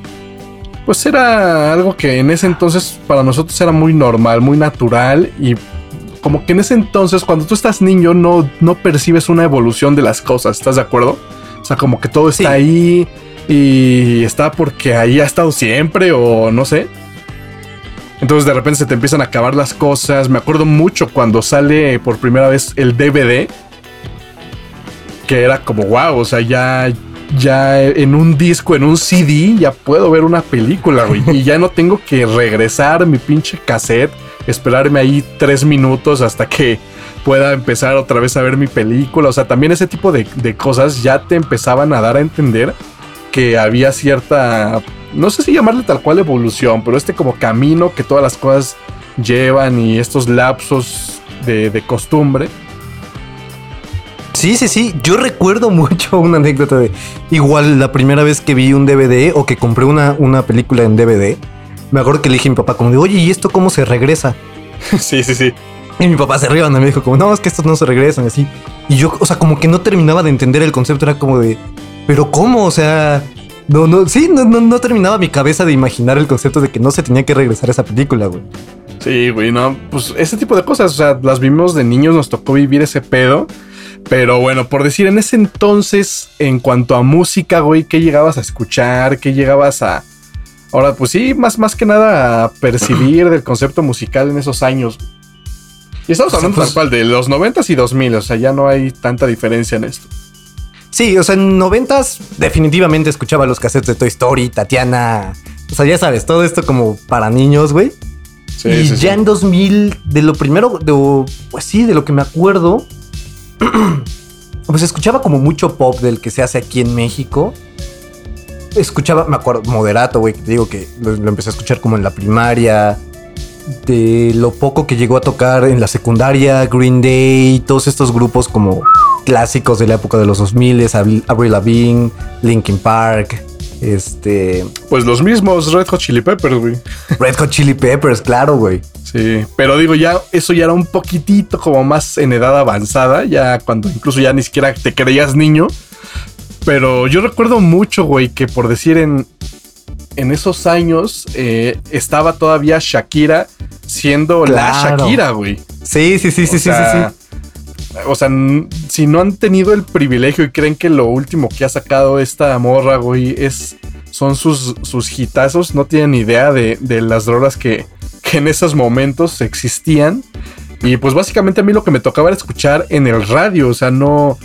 Pues era algo que en ese entonces para nosotros era muy normal, muy natural y como que en ese entonces cuando tú estás niño no, no percibes una evolución de las cosas, ¿estás de acuerdo? O sea, como que todo está ahí y está porque ahí ha estado siempre o no sé. Entonces de repente se te empiezan a acabar las cosas. Me acuerdo mucho cuando sale por primera vez el DVD que era como wow, o sea, ya ya en un disco, en un CD, ya puedo ver una película, güey. Y ya no tengo que regresar mi pinche cassette, esperarme ahí tres minutos hasta que pueda empezar otra vez a ver mi película. O sea, también ese tipo de, de cosas ya te empezaban a dar a entender que había cierta, no sé si llamarle tal cual evolución, pero este como camino que todas las cosas llevan y estos lapsos de, de costumbre Sí, sí, sí. Yo recuerdo mucho una anécdota de igual la primera vez que vi un DVD o que compré una, una película en DVD. Me acuerdo que le dije a mi papá como de, oye, ¿y esto cómo se regresa? sí, sí, sí. Y mi papá se rió, ¿no? me dijo como, no, es que estos no se regresan, así. Y yo, o sea, como que no terminaba de entender el concepto, era como de, pero ¿cómo? O sea, no, no, sí, no, no, no terminaba mi cabeza de imaginar el concepto de que no se tenía que regresar a esa película, güey. Sí, güey, no, pues ese tipo de cosas, o sea, las vimos de niños, nos tocó vivir ese pedo. Pero bueno, por decir, en ese entonces, en cuanto a música, güey, ¿qué llegabas a escuchar? ¿Qué llegabas a... Ahora, pues sí, más, más que nada a percibir del concepto musical en esos años. Y estamos hablando pues- tal cual de los 90s y 2000, o sea, ya no hay tanta diferencia en esto. Sí, o sea, en noventas definitivamente escuchaba los cassettes de Toy Story, Tatiana. O sea, ya sabes, todo esto como para niños, güey. Sí, y sí, ya sí. en 2000, de lo primero, de, pues sí, de lo que me acuerdo, pues escuchaba como mucho pop del que se hace aquí en México. Escuchaba, me acuerdo, Moderato, güey, te digo que lo, lo empecé a escuchar como en la primaria. De lo poco que llegó a tocar en la secundaria, Green Day, todos estos grupos como clásicos de la época de los 2000, Avril Avril Lavigne, Linkin Park, este, Pues los mismos Red Hot Chili Peppers, güey. Red Hot Chili Peppers, claro, güey. Sí, pero digo, ya eso ya era un poquitito como más en edad avanzada, ya cuando incluso ya ni siquiera te creías niño. Pero yo recuerdo mucho, güey, que por decir en, en esos años eh, estaba todavía Shakira siendo la. Shakira, güey. Sí, sí, sí, O sí, sí, sí. O sea, si no han tenido el privilegio y creen que lo último que ha sacado esta morra, güey, es, son sus, sus no tienen idea de, de las drogas que, que en esos momentos existían. Y pues básicamente a mí lo que me tocaba era escuchar en el radio, o sea, no,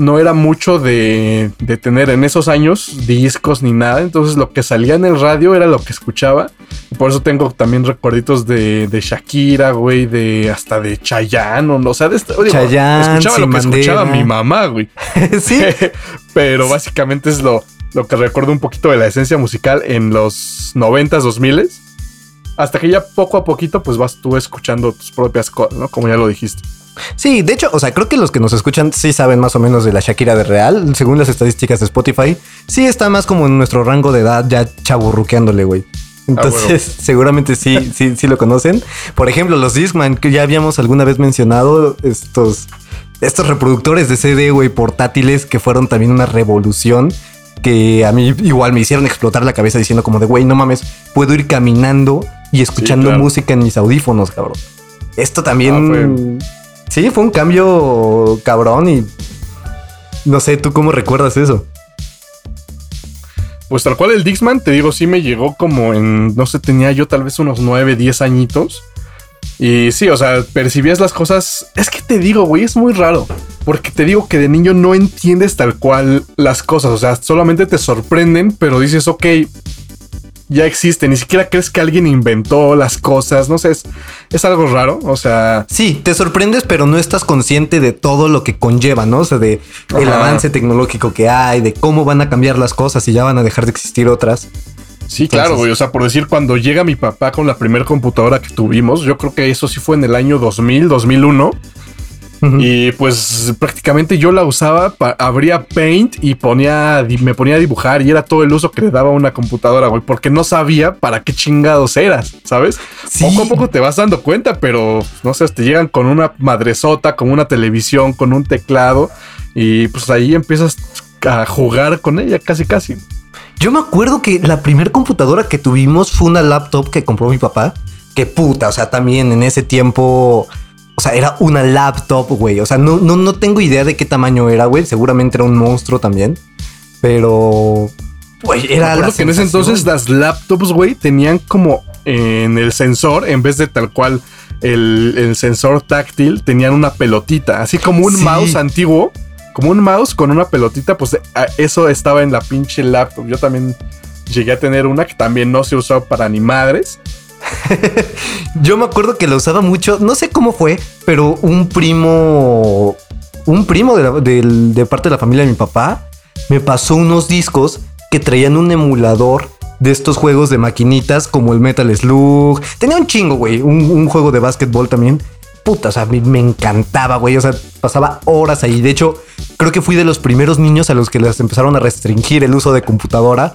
no era mucho de, de tener en esos años discos ni nada, entonces lo que salía en el radio era lo que escuchaba. Y por eso tengo también recuerditos de, de Shakira, güey, de hasta de Chayanne, o, no, o sea, de digo, Chayanne, escuchaba lo que escuchaba mi mamá, güey. sí. Pero básicamente es lo, lo que recuerdo un poquito de la esencia musical en los 90s, 2000 hasta que ya poco a poquito pues vas tú escuchando tus propias cosas, ¿no? Como ya lo dijiste. Sí, de hecho, o sea, creo que los que nos escuchan sí saben más o menos de la Shakira de real. Según las estadísticas de Spotify, sí está más como en nuestro rango de edad, ya chaburruqueándole, güey. Entonces, seguramente sí, sí, sí lo conocen. Por ejemplo, los Discman, que ya habíamos alguna vez mencionado, estos, estos reproductores de CD, güey, portátiles que fueron también una revolución. Que a mí igual me hicieron explotar la cabeza diciendo como de, güey, no mames, puedo ir caminando y escuchando claro. música en mis audífonos, cabrón. Esto también... Sí, fue un cambio cabrón y... No sé, ¿tú cómo recuerdas eso? Pues tal cual el Dixman, te digo, sí me llegó como en, no sé, tenía yo tal vez unos 9, 10 añitos. Y sí, o sea, percibías las cosas. Es que te digo, güey, es muy raro. Porque te digo que de niño no entiendes tal cual las cosas. O sea, solamente te sorprenden, pero dices, ok, ya existe. Ni siquiera crees que alguien inventó las cosas. No sé, es, es algo raro. O sea, Sí, te sorprendes, pero no estás consciente de todo lo que conlleva, ¿no? O sea, de el avance tecnológico que hay, de cómo van a cambiar las cosas y ya van a dejar de existir otras. Sí, claro, güey. O sea, por decir, cuando llega mi papá con la primera computadora que tuvimos, yo creo que eso sí fue en el año 2000, 2001. Y pues prácticamente yo la usaba, abría Paint y ponía, me ponía a dibujar y era todo el uso que le daba una computadora, güey, porque no sabía para qué chingados eras, ¿sabes? Sí. Poco a poco te vas dando cuenta, pero no sé, te llegan con una madresota, con una televisión, con un teclado y pues ahí empiezas a jugar con ella casi casi. Yo me acuerdo que la primera computadora que tuvimos fue una laptop que compró mi papá. Que puta, o sea, también en ese tiempo, o sea, era una laptop, güey. O sea, no, no, no tengo idea de qué tamaño era, güey. Seguramente era un monstruo también. Pero, güey, era la que en ese entonces las laptops, güey, tenían como en el sensor, en vez de tal cual el, el sensor táctil, tenían una pelotita, así como un Sí. mouse antiguo, como un mouse con una pelotita, pues a- eso estaba en la pinche laptop. Yo también llegué a tener una que también no se usaba para ni madres. Yo me acuerdo que la usaba mucho, no sé cómo fue, pero un primo, un primo de, la- parte de la familia de mi papá, me pasó unos discos que traían un emulador de estos juegos de maquinitas como el Metal Slug. Tenía un chingo, güey, un, un juego de básquetbol también. Puta, o sea, me, me encantaba, güey. O sea, pasaba horas ahí. De hecho, creo que fui de los primeros niños a los que les empezaron a restringir el uso de computadora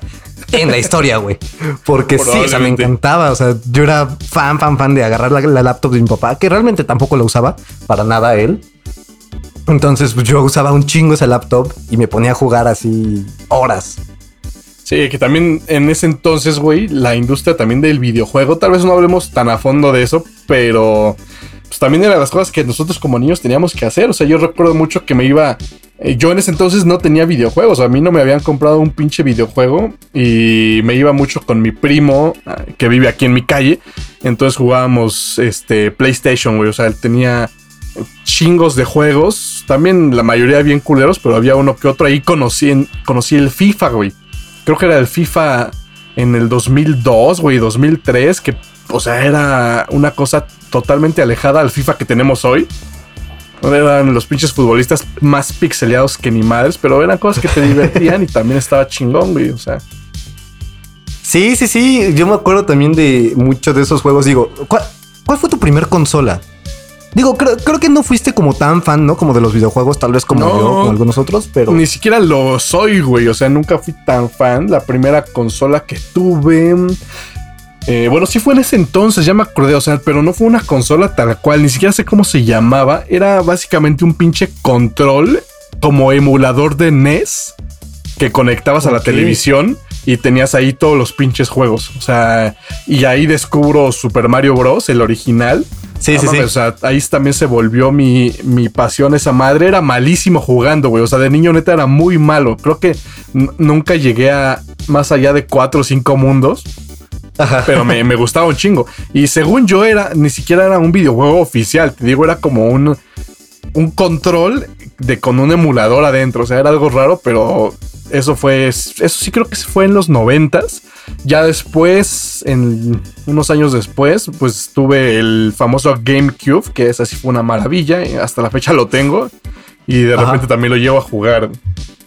en la historia, güey. Porque sí, o sea, me encantaba. O sea, yo era fan, fan, fan de agarrar la, la laptop de mi papá, que realmente tampoco la usaba para nada él. Entonces, pues yo usaba un chingo esa laptop y me ponía a jugar así horas. Sí, que también en ese entonces, güey, la industria también del videojuego, tal vez no hablemos tan a fondo de eso, pero pues también era de las cosas que nosotros como niños teníamos que hacer. O sea, yo recuerdo mucho que me iba... eh, Yo en ese entonces no tenía videojuegos, a mí no me habían comprado un pinche videojuego y me iba mucho con mi primo ah, que vive aquí en mi calle. Entonces jugábamos este PlayStation, güey. O sea, él tenía chingos de juegos, también la mayoría bien culeros, pero había uno que otro ahí conocí, conocí el FIFA, güey. Creo que era el FIFA en el 2002, güey, 2003, que, o sea, era una cosa totalmente alejada al FIFA que tenemos hoy. Eran los pinches futbolistas más pixeleados que ni madres, pero eran cosas que te divertían y también estaba chingón, güey, o sea. Sí, sí, sí. Yo me acuerdo también de muchos de esos juegos. Digo, ¿cuál, cuál fue tu primer consola? Digo, creo, creo que no fuiste como tan fan, ¿no? Como de los videojuegos, tal vez como No. yo, como algunos otros, pero. Ni siquiera lo soy, güey. O sea, nunca fui tan fan. La primera consola que tuve. Eh, bueno, sí fue en ese entonces, ya me acordé. O sea, pero no fue una consola tal cual. Ni siquiera sé cómo se llamaba. Era básicamente un pinche control como emulador de NES que conectabas a la televisión y tenías ahí todos los pinches juegos. O sea, y ahí descubro Super Mario Bros., el original. Sí, sí, mames, sí. O sea, ahí también se volvió mi, mi pasión. Esa madre era malísimo jugando, güey. O sea, de niño neta era muy malo. Creo que nunca llegué a más allá de cuatro o cinco mundos. Ajá. Pero me, me gustaba un chingo. Y según yo era, ni siquiera era un videojuego oficial. Te digo, era como un, un control de con un emulador adentro. O sea, era algo raro, pero eso fue, eso sí creo que fue en los noventas. Ya después, en unos años después, pues tuve el famoso GameCube, que esa sí fue una maravilla. y Hasta la fecha lo tengo. Y de Ajá. repente también lo llevo a jugar.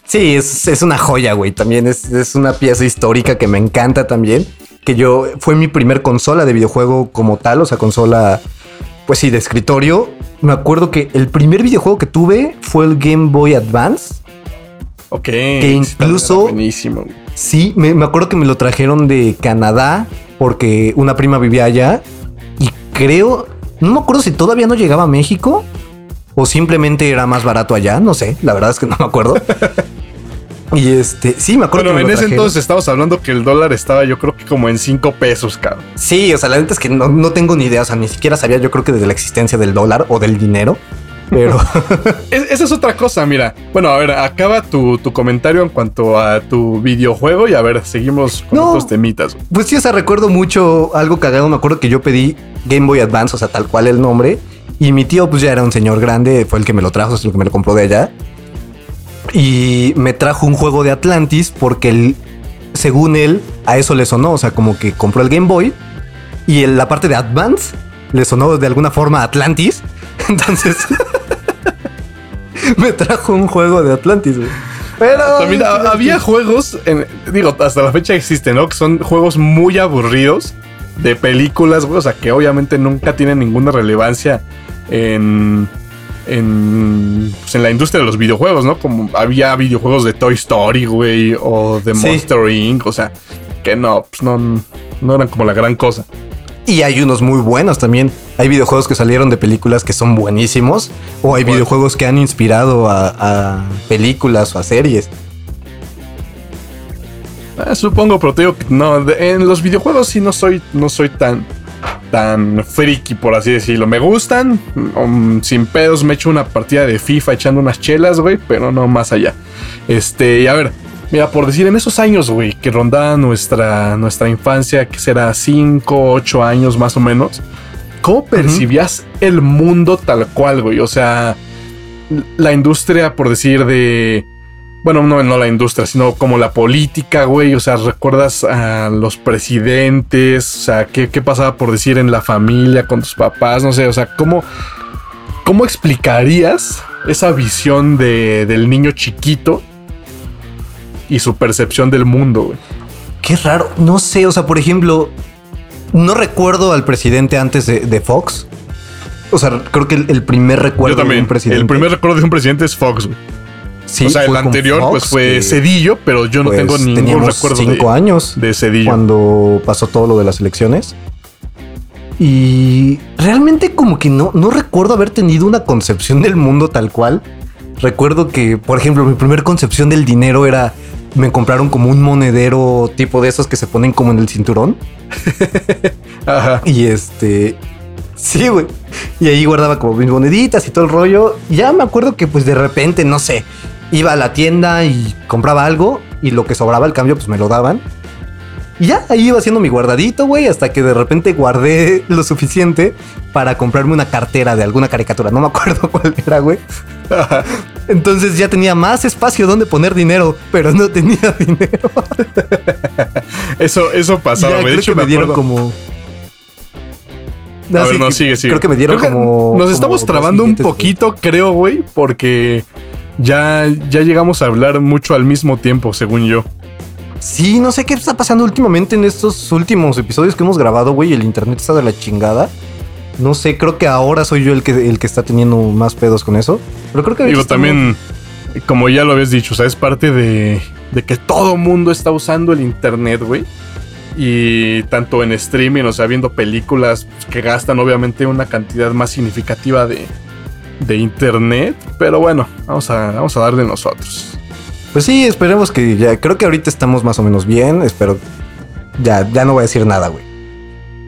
Sí, es, es una joya, güey. También es, es una pieza histórica que me encanta también. Que yo fue mi primer consola de videojuego como tal, o sea, consola, pues sí, de escritorio. Me acuerdo que el primer videojuego que tuve fue el Game Boy Advance. Ok. Que incluso- Buenísimo. Sí, me, me acuerdo que me lo trajeron de Canadá porque una prima vivía allá y creo, no me acuerdo si todavía no llegaba a México o simplemente era más barato allá, no sé, la verdad es que no me acuerdo. y este, sí, me acuerdo Bueno, que en ese trajeron. entonces estamos hablando que el dólar estaba, yo creo que como en 5 pesos, cabrón. Sí, o sea, la neta es que no, no tengo ni idea, o sea, ni siquiera sabía yo creo que de la existencia del dólar o del dinero, pero Es- esa es otra cosa, mira. Bueno, a ver, acaba tu, tu comentario en cuanto a tu videojuego y a ver, seguimos con No. otros temitas. Pues sí, o sea, recuerdo mucho algo cagado. Me acuerdo que yo pedí Game Boy Advance, o sea, tal cual el nombre. Y mi tío, pues ya era un señor grande, fue el que me lo trajo, es el que me lo compró de allá. Y me trajo un juego de Atlantis porque él, según él, a eso le sonó. O sea, como que compró el Game Boy y en la parte de Advance le sonó de alguna forma Atlantis. Entonces me trajo un juego de Atlantis, güey. Pero También había juegos, en- digo, hasta la fecha existen, ¿no? Que son juegos muy aburridos de películas, güey. O sea, que obviamente nunca tienen ninguna relevancia en, en, pues, en la industria de los videojuegos, ¿no? Como había videojuegos de Toy Story, güey, o de Sí. Monster Inc. O sea, que no, pues no, no eran como la gran cosa. Y hay unos muy buenos también. Hay videojuegos que salieron de películas que son buenísimos. O hay videojuegos que han inspirado a, a películas o a series. Ah, supongo, pero te digo que no, en los videojuegos sí no soy, no soy tan, tan friki, por así decirlo. Me gustan, um, sin pedos me echo una partida de FIFA echando unas chelas, güey, pero no más allá. Este, y a ver, mira, por decir, en esos años, güey, que rondaba nuestra, nuestra infancia, que será 5, 8 años más o menos, ¿cómo percibías el mundo tal cual, güey? O sea, la industria, por decir, de... Bueno, no, no la industria, sino como la política, güey. O sea, recuerdas a los presidentes, o sea, qué, qué pasaba por decir en la familia, con tus papás, no sé, o sea, ¿cómo, cómo explicarías esa visión de, del niño chiquito y su percepción del mundo, güey? Qué raro. No sé, o sea, por ejemplo, no recuerdo al presidente antes de, de Fox. O sea, creo que el, el primer recuerdo Yo también. de un presidente. El primer recuerdo de un presidente es Fox, güey. Sí, o sea, el anterior Fox, pues fue Cedillo, pero yo no pues, tengo ningún recuerdo cinco de, años de Cedillo. cuando pasó todo lo de las elecciones. Y realmente como que no, no recuerdo haber tenido una concepción del mundo tal cual. Recuerdo que, por ejemplo, mi primera concepción del dinero era... Me compraron como un monedero tipo de esos que se ponen como en el cinturón. Ajá. Y este. Sí, güey. Y ahí guardaba como mis moneditas y todo el rollo. Ya me acuerdo que, pues de repente, no sé, iba a la tienda y compraba algo y lo que sobraba al cambio, pues me lo daban. Y ya ahí iba haciendo mi guardadito, güey, hasta que de repente guardé lo suficiente para comprarme una cartera de alguna caricatura. No me acuerdo cuál era, güey. Entonces ya tenía más espacio donde poner dinero, pero no tenía dinero. Eso, eso Ya pasaba, güey. De hecho, que me me dieron como. A ver, no, sigue, sigue. Creo que me dieron Creo como. Nos como estamos trabando un poquito, creo, güey, porque ya, ya llegamos a hablar mucho al mismo tiempo, según yo. Sí, no sé qué está pasando últimamente en estos últimos episodios que hemos grabado, güey. El internet está de la chingada. No sé, creo que ahora soy yo el que, el que está teniendo más pedos con eso. Pero creo que Digo, también, como ya lo habías dicho, o sea, es parte de, de que todo mundo está usando el internet, güey. Y tanto en streaming, o sea, viendo películas que gastan obviamente una cantidad más significativa de, de internet. Pero bueno, vamos a, vamos a darle nosotros. Pues sí, esperemos que ya. Creo que ahorita estamos más o menos bien. Espero. Ya, ya no voy a decir nada, güey.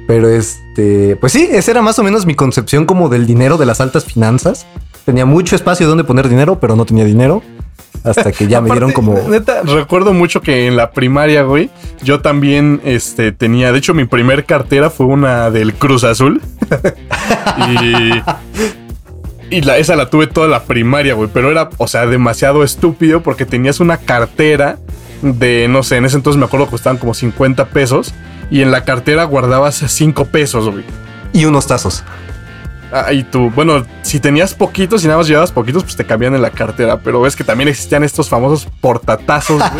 Pero este. Pues sí, esa era más o menos mi concepción como del dinero de las altas finanzas. Tenía mucho espacio donde poner dinero, pero no tenía dinero. Hasta que ya me dieron como. Neta, recuerdo mucho que en la primaria, güey, yo también este, tenía. De hecho, mi primer cartera fue una del Cruz Azul. y. Y esa la tuve toda la primaria, güey. Pero era, o sea, demasiado estúpido porque tenías una cartera de, no sé, en ese entonces me acuerdo que costaban como 50 pesos. Y en la cartera guardabas 5 pesos, güey. Y unos tazos. Ah, y tú, bueno, si tenías poquitos y nada más llevabas poquitos, pues te cambian en la cartera. Pero ves que también existían estos famosos portatazos.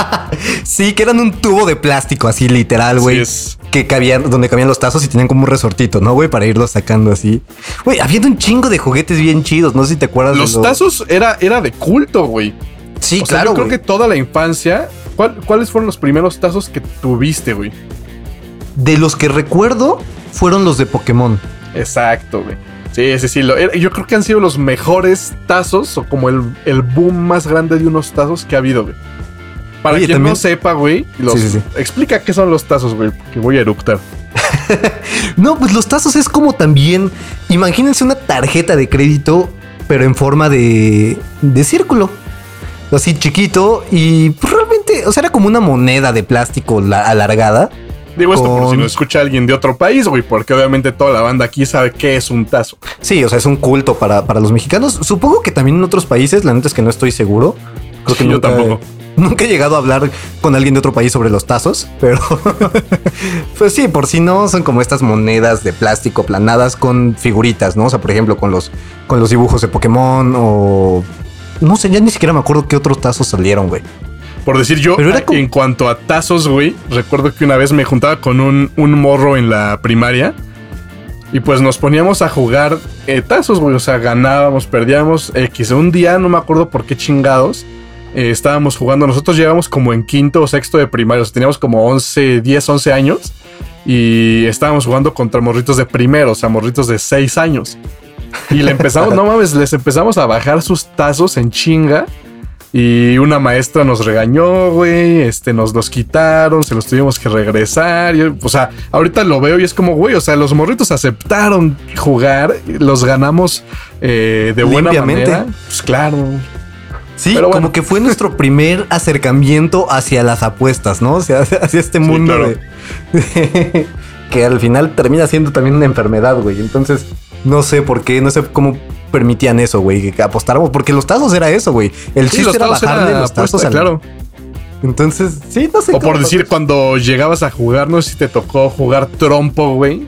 Sí, que eran un tubo de plástico así literal, Sí, güey. es- que cabían, donde cabían los tazos y tenían como un resortito, ¿no, güey? Para irlos sacando así. Güey, habiendo un chingo de juguetes bien chidos. No sé si te acuerdas Los de los tazos era, era de culto, güey. Sí, O sea, claro. yo creo que toda la infancia. ¿cuál- ¿Cuáles fueron los primeros tazos que tuviste, güey? De los que recuerdo fueron los de Pokémon. Exacto, güey. Sí, sí, sí. lo- era- yo creo que han sido los mejores tazos o como el, el boom más grande de unos tazos que ha habido, güey. Para Oye, quien también- no sepa, güey, los- Sí, sí, sí. explica qué son los tazos, güey, que voy a eructar. No, pues los tazos es como también. Imagínense una tarjeta de crédito, pero en forma de. de círculo. Así chiquito. Y pues, realmente, o sea, era como una moneda de plástico la- alargada. Digo esto por si Con- nos escucha alguien de otro país, güey, porque obviamente toda la banda aquí sabe qué es un tazo. Sí, o sea, es un culto para, para los mexicanos. Supongo que también en otros países, la neta es que no estoy seguro. Creo que Sí, yo tampoco. Nunca he llegado a hablar con alguien de otro país sobre los tazos, pero pues sí, por si no, son como estas monedas de plástico planadas con figuritas, ¿no? O sea, por ejemplo, con los, con los dibujos de Pokémon o... No sé, ya ni siquiera me acuerdo qué otros tazos salieron, güey. Por decir yo, Pero era a- como- en cuanto a tazos, güey, recuerdo que una vez me juntaba con un, un morro en la primaria y pues nos poníamos a jugar eh, tazos, güey. O sea, ganábamos, perdíamos. X. Un día, no me acuerdo por qué chingados, eh, estábamos jugando. Nosotros llegamos como en quinto o sexto de primaria. O sea, teníamos como 11, 10, 11 años y estábamos jugando contra morritos de primero, o sea, morritos de 6 años. Y le empezamos, no mames, les empezamos a bajar sus tazos en chinga. Y una maestra nos regañó, güey, este, nos los quitaron, se los tuvimos que regresar. y, o sea, ahorita lo veo y es como, güey, o sea, los morritos aceptaron jugar, los ganamos eh, de buena manera. Pues claro. Sí, bueno. como que fue nuestro primer acercamiento hacia las apuestas, ¿no? O sea, hacia este mundo claro. de, que al final termina siendo también una enfermedad, güey. Entonces, no sé por qué, no sé cómo permitían eso, güey, que apostáramos, porque los tazos era eso, güey. El Sí, chiste los era bajarle era los tazos apuesta, al- claro. Entonces, sí, no sé. O por decir, pasó. cuando llegabas a jugar, no sé si te tocó jugar trompo, güey.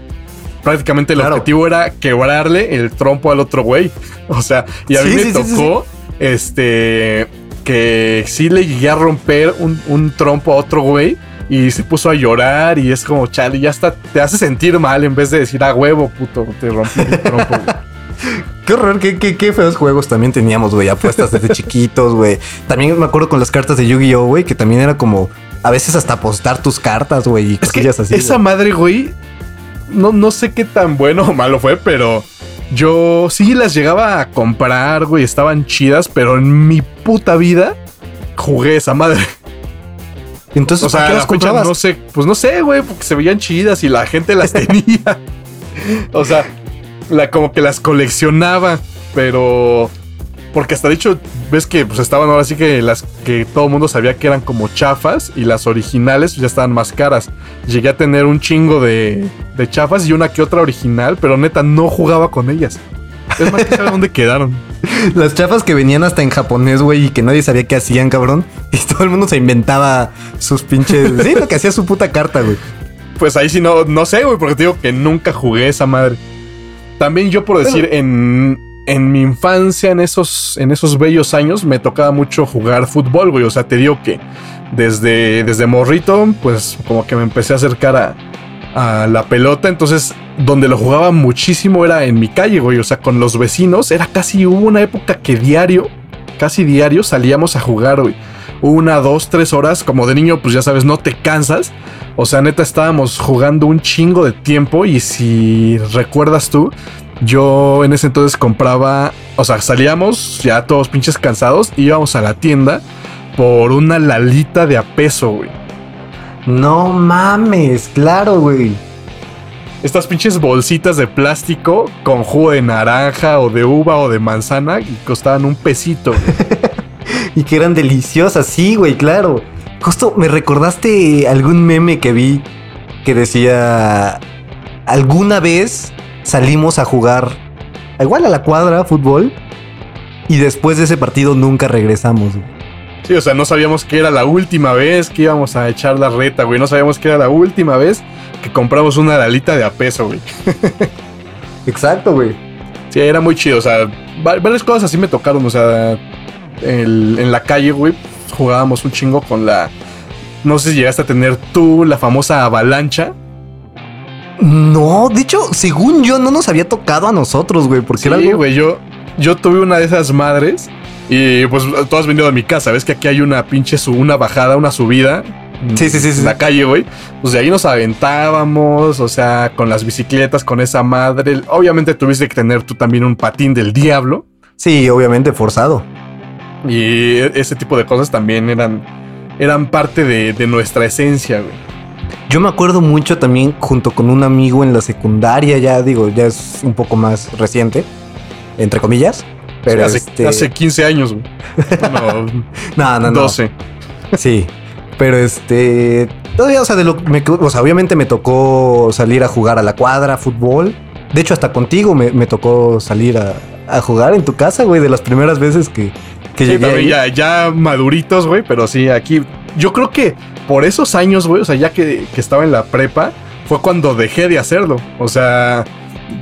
Prácticamente el Claro. objetivo era quebrarle el trompo al otro güey. O sea, y a Sí, mí me sí, tocó, este, que sí le llegué a romper un, un trompo a otro güey. Y se puso a llorar y es como, chale, ya hasta te hace sentir mal en vez de decir, a huevo, puto, te rompí el trompo. güey". Qué horror, qué, qué, qué feos juegos también teníamos, güey. Apuestas desde chiquitos, güey. También me acuerdo con las cartas de Yu-Gi-Oh, güey, que también era como a veces hasta apostar tus cartas, güey, y Es que así. esa madre, güey, no, no sé qué tan bueno o malo fue, pero yo sí las llegaba a comprar, güey, estaban chidas, pero en mi puta vida jugué esa madre. Entonces, O sea, ¿para qué las comprabas? no sé, pues no sé, güey, porque se veían chidas y la gente las tenía. o sea, la, como que las coleccionaba, pero... Porque hasta de hecho, ves que pues estaban ahora sí que las que todo el mundo sabía que eran como chafas y las originales ya estaban más caras. Llegué a tener un chingo de, de chafas y una que otra original, pero neta no jugaba con ellas. Es más que sabe dónde quedaron. Las chafas que venían hasta en japonés, güey, y que nadie sabía qué hacían, cabrón. Y todo el mundo se inventaba sus pinches. Sí, lo que hacía su puta carta, güey. Pues ahí sí no, no sé, güey, porque te digo que nunca jugué esa madre. También yo por decir, en, en mi infancia, en esos, en esos bellos años, me tocaba mucho jugar fútbol, güey. O sea, te digo que desde, desde morrito, pues como que me empecé a acercar a, a la pelota. Entonces, donde lo jugaba muchísimo era en mi calle, güey. O sea, con los vecinos. Era casi, hubo una época que diario, casi diario, salíamos a jugar, güey. Una, dos, tres horas. Como de niño, pues ya sabes, no te cansas. O sea, neta, estábamos jugando un chingo de tiempo. Y si recuerdas tú, yo en ese entonces compraba. O sea, salíamos ya todos pinches cansados. Íbamos a la tienda por una lalita de a peso, güey. No mames, claro, güey. Estas pinches bolsitas de plástico con jugo de naranja o de uva o de manzana y costaban un pesito. güey. Y que eran deliciosas, sí, güey, claro. Justo me recordaste algún meme que vi que decía, alguna vez salimos a jugar, igual a la cuadra, fútbol, y después de ese partido nunca regresamos. güey. Sí, o sea, no sabíamos que era la última vez que íbamos a echar la reta, güey. No sabíamos que era la última vez que compramos una lalita de a peso, güey. Exacto, güey. Sí, era muy chido. O sea, va- varias cosas así me tocaron. O sea, el- en la calle, güey, jugábamos un chingo con la. No sé si llegaste a tener tú la famosa avalancha. No, de hecho, según yo, no nos había tocado a nosotros, güey, porque era Sí, algo... güey, yo, yo tuve una de esas madres y pues tú has venido a mi casa, ves que aquí hay una pinche una bajada, una subida. Sí, sí, sí, sí. En la calle, güey. Pues de ahí nos aventábamos, o sea, con las bicicletas, con esa madre. Obviamente tuviste que tener tú también un patín del diablo. Sí, obviamente forzado. Y e- ese tipo de cosas también eran, eran parte de, de nuestra esencia, güey. Yo me acuerdo mucho también junto con un amigo en la secundaria, ya digo, ya es un poco más reciente, entre comillas. Pero hace, este... hace 15 años, güey. No, no, no, no. 12. Sí. Pero este. Todavía, o sea, de lo, me- o sea, obviamente me tocó salir a jugar a la cuadra, fútbol. De hecho, hasta contigo me, me tocó salir a, a jugar en tu casa, güey, de las primeras veces que, que Sí, llegué. ya, ya maduritos, güey, pero sí, aquí. Yo creo que por esos años, güey, o sea, ya que, que estaba en la prepa, fue cuando dejé de hacerlo. O sea,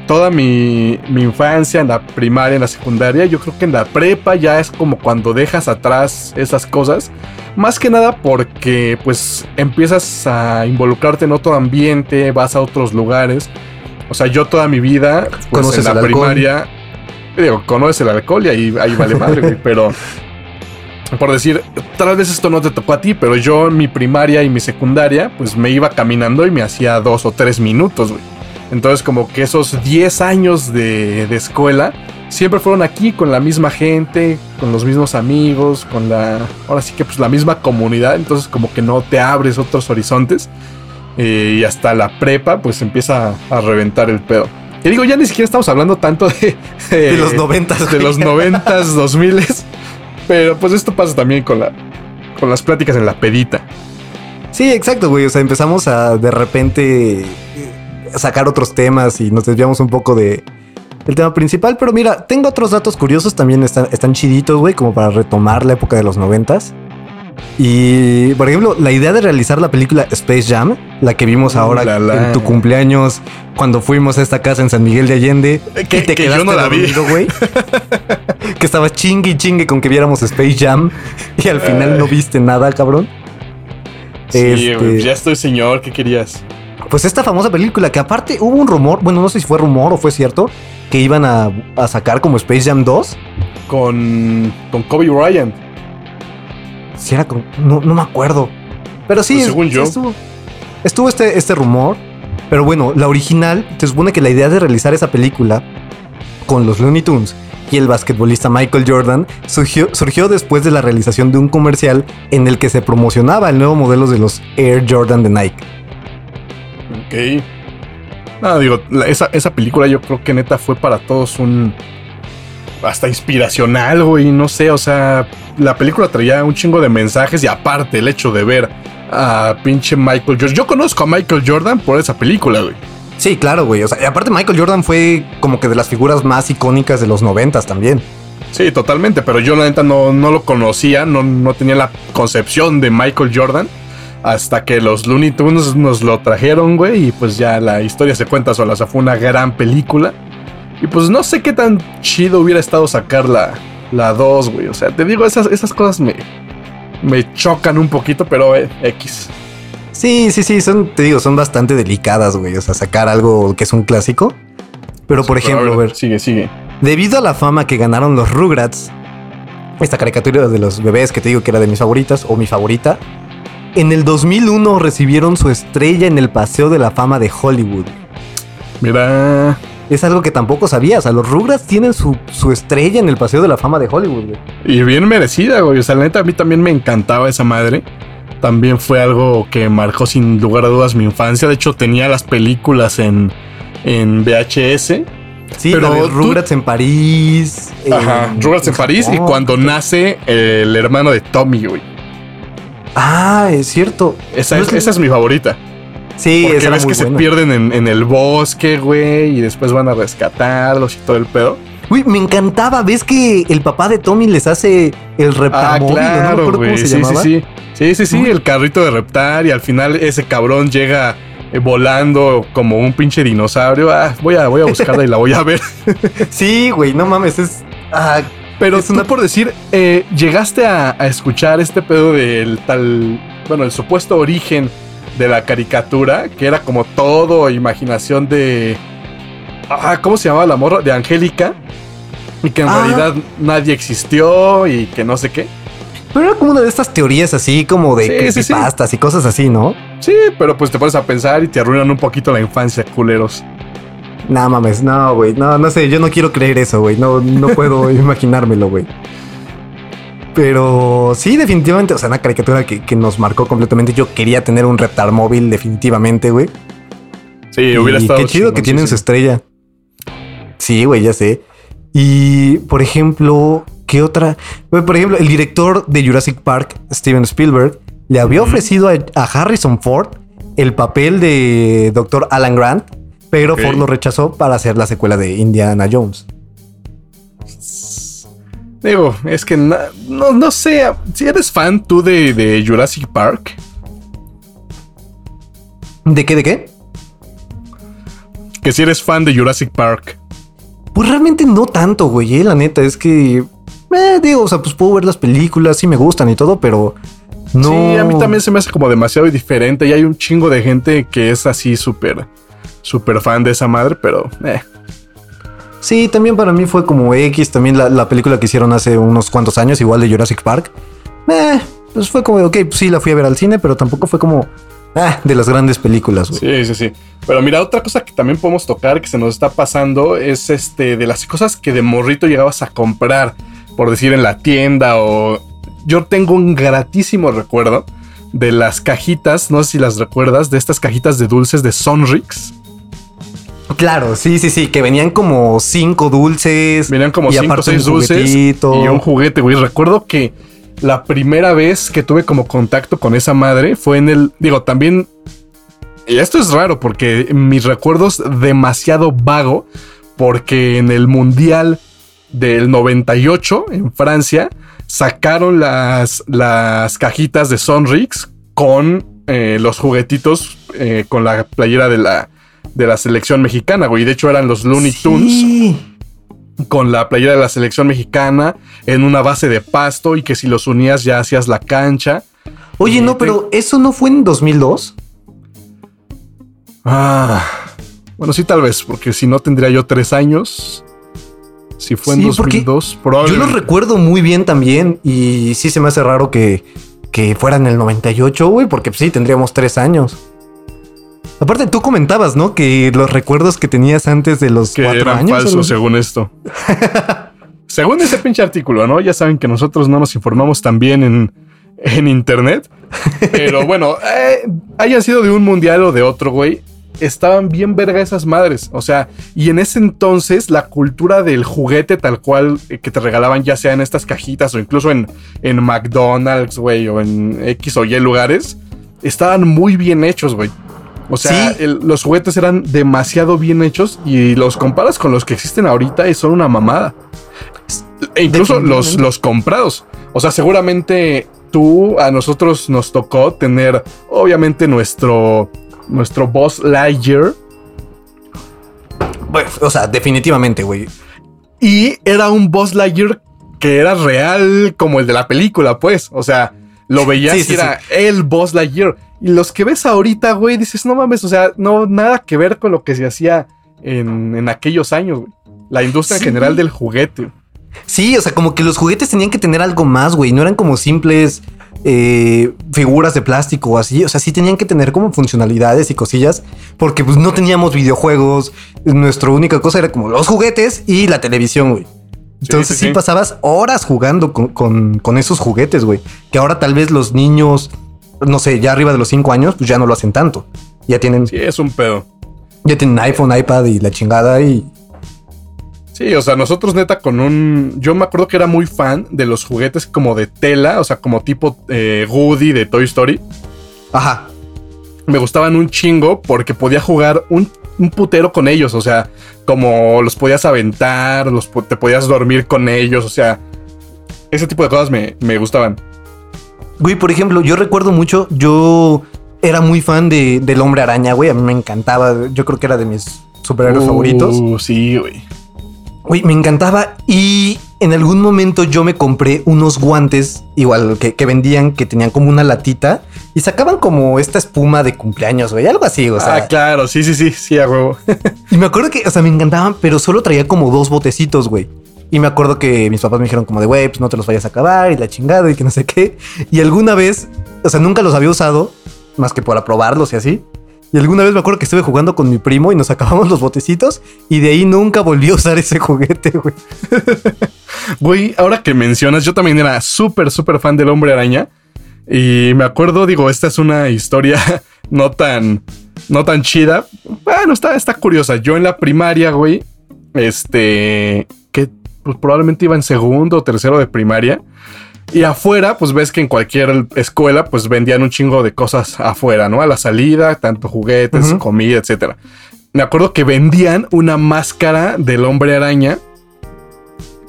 toda mi, mi infancia, en la primaria, en la secundaria, yo creo que en la prepa ya es como cuando dejas atrás esas cosas. Más que nada porque, pues, empiezas a involucrarte en otro ambiente, vas a otros lugares. O sea, yo toda mi vida, pues, en la alcohol. primaria, digo, conoces el alcohol y ahí, ahí vale madre, güey, pero por decir, tal vez esto no te tocó a ti, pero yo en mi primaria y mi secundaria, pues me iba caminando y me hacía dos o tres minutos, güey. Entonces, como que esos 10 años de, de escuela siempre fueron aquí con la misma gente, con los mismos amigos, con la. Ahora sí que, pues la misma comunidad. Entonces, como que no te abres otros horizontes. Eh, y hasta la prepa, pues empieza a, a reventar el pedo. Que digo, ya ni siquiera estamos hablando tanto de. de los noventas, De los noventas, dos miles. Pero pues esto pasa también con la. Con las pláticas en la pedita. Sí, exacto, güey. O sea, empezamos a de repente eh, sacar otros temas y nos desviamos un poco de el tema principal. Pero mira, tengo otros datos curiosos también están, están chiditos, güey, como para retomar la época de los noventas. Y, por ejemplo, la idea de realizar la película Space Jam, la que vimos Uh, ahora la, la. en tu cumpleaños, cuando fuimos a esta casa en San Miguel de Allende, Eh, que- y te que yo quedaste no la dormido, güey. que estabas chingue y chingue con que viéramos Space Jam y al final Ay. no viste nada, cabrón. Sí, Este- güey, ya estoy señor, ¿qué querías? Pues esta famosa película que aparte hubo un rumor, bueno, no sé si fue rumor o fue cierto, que iban a, a sacar como Space Jam 2. Con, con Kobe Bryant. Si era con, no, no me acuerdo. Pero sí, Pues según sí yo. estuvo, estuvo este, este rumor. Pero bueno, la original, se supone que la idea de realizar esa película con los Looney Tunes y el basquetbolista Michael Jordan surgió, surgió después de la realización de un comercial en el que se promocionaba el nuevo modelo de los Air Jordan de Nike. Ok. No, digo, la- esa, esa película yo creo que neta fue para todos un. Hasta inspiracional, güey. No sé, o sea, la película traía un chingo de mensajes y aparte el hecho de ver a pinche Michael Jordan. Yo conozco a Michael Jordan por esa película, güey. Sí, claro, güey. O sea, y aparte Michael Jordan fue como que de las figuras más icónicas de los noventas también. Sí, totalmente, pero yo la neta no, no lo conocía, no, no tenía la concepción de Michael Jordan hasta que los Looney Tunes nos lo trajeron, güey, y pues ya la historia se cuenta sola, o sea, fue una gran película. Y pues no sé qué tan chido hubiera estado sacar la, la 2, güey, o sea, te digo, esas, esas cosas me, me chocan un poquito, pero eh, X. Sí, sí, sí, son, te digo, son bastante delicadas, güey. O sea, sacar algo que es un clásico. Pero por Sí, ejemplo, ver, Sigue, sigue. debido a la fama que ganaron los Rugrats, esta caricatura de los bebés que te digo que era de mis favoritas o mi favorita, en el 2001 recibieron su estrella en el Paseo de la Fama de Hollywood. Mira, Es algo que tampoco sabías. O sea, los Rugrats tienen su, su estrella en el Paseo de la Fama de Hollywood, güey. Y bien merecida, güey. O sea, la neta, a mí también me encantaba esa madre. También fue algo que marcó sin lugar a dudas mi infancia. De hecho, tenía las películas en, en VHS. Sí, Pero la de tú- Rugrats en París. Ajá, Rugrats en París. Y cuando nace el hermano de Tommy, güey. Ah, es cierto. Esa No es, es- esa es mi favorita. Sí, Porque ves que se pierden en, en el bosque, güey. Y después van a rescatarlos y todo el pedo. Uy, me encantaba. ¿Ves que el papá de Tommy les hace el Ah, reptamóvil? no me claro, acuerdo güey. cómo se Sí, sí, llamaba. sí. Sí, sí, sí. El carrito de reptar. Y al final ese cabrón llega eh, volando como un pinche dinosaurio. Ah, voy a, voy a buscarla y la voy a ver. Sí, güey, no mames, es. ah, Pero Es tú una- por decir, eh, llegaste a, a escuchar este pedo del tal, bueno, el supuesto origen de la caricatura, que era como todo imaginación de, ah, ¿cómo se llamaba la morra? De Angélica. Y que en Ah. realidad nadie existió y que no sé qué. pero era como una de estas teorías así, como de Sí, sí, sí. creepypastas y cosas así, ¿no? Sí, pero pues te pones a pensar y te arruinan un poquito la infancia, culeros. No mames, no, güey. No, no sé, yo no quiero creer eso, güey. No, no puedo imaginármelo, güey. Pero sí, definitivamente, o sea, una caricatura que, que nos marcó completamente. Yo quería tener un reptar móvil, definitivamente, güey. Sí, hubiera Y estado Qué chido que tienen su estrella. Sí, güey, ya sé. Y, por ejemplo, ¿qué otra? Güey, por ejemplo, el director de Jurassic Park, Steven Spielberg, le había ofrecido a, a Harrison Ford el papel de Dr. Alan Grant, pero. Ford lo rechazó para hacer la secuela de Indiana Jones. Digo, es que na- no, no sé, si eres fan tú de, de Jurassic Park. ¿De qué? ¿De qué? Que si eres fan de Jurassic Park. Pues realmente no tanto, güey, eh, la neta, es que... Eh, digo, o sea, pues puedo ver las películas, sí me gustan y todo, pero... No. Sí, a mí también se me hace como demasiado diferente y hay un chingo de gente que es así súper, súper fan de esa madre, pero eh, Sí, también para mí fue como X, también la, la película que hicieron hace unos cuantos años, igual de Jurassic Park. Eh, pues fue como, ok, pues sí, la fui a ver al cine, pero tampoco fue como ah, de las grandes películas, sí, sí, sí. Pero mira, otra cosa que también podemos tocar que se nos está pasando es este de las cosas que de morrito llegabas a comprar, por decir en la tienda o yo tengo un gratísimo recuerdo de las cajitas, no sé si las recuerdas, de estas cajitas de dulces de Sonrix. Claro, sí, sí, sí, que venían como cinco dulces. Venían como y 5 o aparte 6 un dulces y un juguete, güey. Recuerdo que la primera vez que tuve como contacto con esa madre fue en el. Digo, también. Y esto es raro porque mis recuerdos demasiado vago. Porque en el Mundial del 98 en Francia sacaron las, las cajitas de Sonrix con eh, los juguetitos eh, con la playera de la, de la selección mexicana, güey. De hecho, eran los Looney Tunes Sí. con la playera de la selección mexicana en una base de pasto y que si los unías ya hacías la cancha. Oye, Y no, te- pero eso no fue en 2002. Ah, bueno, sí, tal vez, porque si no tendría yo tres años. Si fue en Sí, porque 2002, Yo probablemente. los recuerdo muy bien también y sí se me hace raro que, que fuera en el 98, güey, porque pues, sí, tendríamos tres años. Aparte, tú comentabas, ¿no? Que los recuerdos que tenías antes de los que cuatro eran años. falsos, según esto. según ese pinche artículo, ¿no? Ya saben que nosotros no nos informamos tan bien en, en internet. Pero bueno, eh, haya sido de un mundial o de otro, güey. Estaban bien verga esas madres. O sea, y en ese entonces la cultura del juguete tal cual eh, que te regalaban, ya sea en estas cajitas o incluso en, en McDonald's, güey, o en X o Y lugares, estaban muy bien hechos, güey. O sea, Sí. el- los juguetes eran demasiado bien hechos y los comparas con los que existen ahorita y son una mamada. E incluso los, los comprados. O sea, seguramente tú, a nosotros nos tocó tener, obviamente, nuestro, nuestro Boss Lightyear. Bueno, o sea, definitivamente, güey. Y era un Boss Lightyear que era real como el de la película, pues. O sea, lo veías Sí, y sí, era el Boss Lightyear. Y los que ves ahorita, güey, dices, no mames, o sea, no, nada que ver con lo que se hacía en, en aquellos años, güey. La industria Sí. en general del juguete. Sí, o sea, como que los juguetes tenían que tener algo más, güey. No eran como simples eh, figuras de plástico o así. O sea, sí tenían que tener como funcionalidades y cosillas. Porque pues no teníamos videojuegos. Nuestra única cosa era como los juguetes y la televisión, güey. Entonces sí, sí, sí. pasabas horas jugando con, con- con esos juguetes, güey. Que ahora tal vez los niños, no sé, ya arriba de los 5 años, pues ya no lo hacen tanto. Ya tienen, Sí, es un pedo. ya tienen iPhone, iPad y la chingada y... Sí, o sea, nosotros neta con un... Yo me acuerdo que era muy fan de los juguetes como de tela, o sea, como tipo eh, Woody de Toy Story. Ajá. Me gustaban un chingo porque podía jugar un, un putero con ellos, o sea, como los podías aventar, los, te podías dormir con ellos, o sea, ese tipo de cosas me, me gustaban. Güey, por ejemplo, yo recuerdo mucho, yo era muy fan de, del hombre araña, güey. A mí me encantaba. Yo creo que era de mis superhéroes Uh, favoritos. Sí, güey. Güey, me encantaba. Y en algún momento yo me compré unos guantes, igual que, que vendían, que tenían como una latita y sacaban como esta espuma de cumpleaños, güey. Algo así, o sea. ah, claro, sí, sí, sí, sí, a huevo. Y me acuerdo que, o sea, me encantaban, pero solo traía como dos botecitos, güey. Y me acuerdo que mis papás me dijeron como de, güey, pues no te los vayas a acabar y la chingada y que no sé qué. Y alguna vez, o sea, nunca los había usado, más que para probarlos y así. Y alguna vez me acuerdo que estuve jugando con mi primo y nos acabamos los botecitos y de ahí nunca volví a usar ese juguete, güey. Güey, ahora que mencionas, yo también era súper, súper fan del hombre araña. Y me acuerdo, digo, esta es una historia no tan, no tan chida. Bueno, está, está curiosa. Yo en la primaria, güey, este, pues, probablemente iba en segundo o tercero de primaria. Y afuera, pues ves que en cualquier escuela, pues vendían un chingo de cosas afuera, ¿no? A la salida, tanto juguetes, comida, etcétera. Me acuerdo que vendían una máscara del hombre araña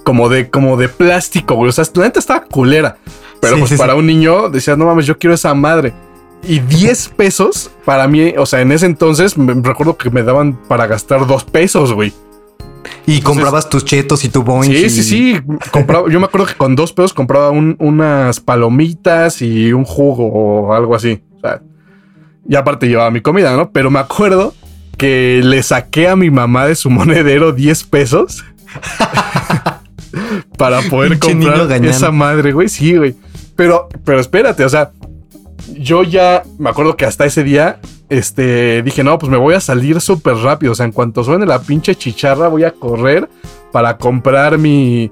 como de, como de plástico, güey. O sea, la neta estaba culera. Pero Sí, pues sí, para sí. un niño decías, no mames, yo quiero esa madre. Y 10 pesos para mí, o sea, en ese entonces me recuerdo que me daban para gastar 2 pesos, güey. Y comprabas tus chetos y tu boing. Sí, sí, sí. Compraba, yo me acuerdo que con 2 pesos compraba un- unas palomitas y un jugo o algo así. O sea, y aparte llevaba mi comida, ¿no? Pero me acuerdo que le saqué a mi mamá de su monedero 10 pesos para poder comprar esa madre, güey. Sí, güey. Pero, pero espérate, o sea, yo ya me acuerdo que hasta ese día, este, dije, no, pues me voy a salir súper rápido. O sea, en cuanto suene la pinche chicharra, voy a correr para comprar mi,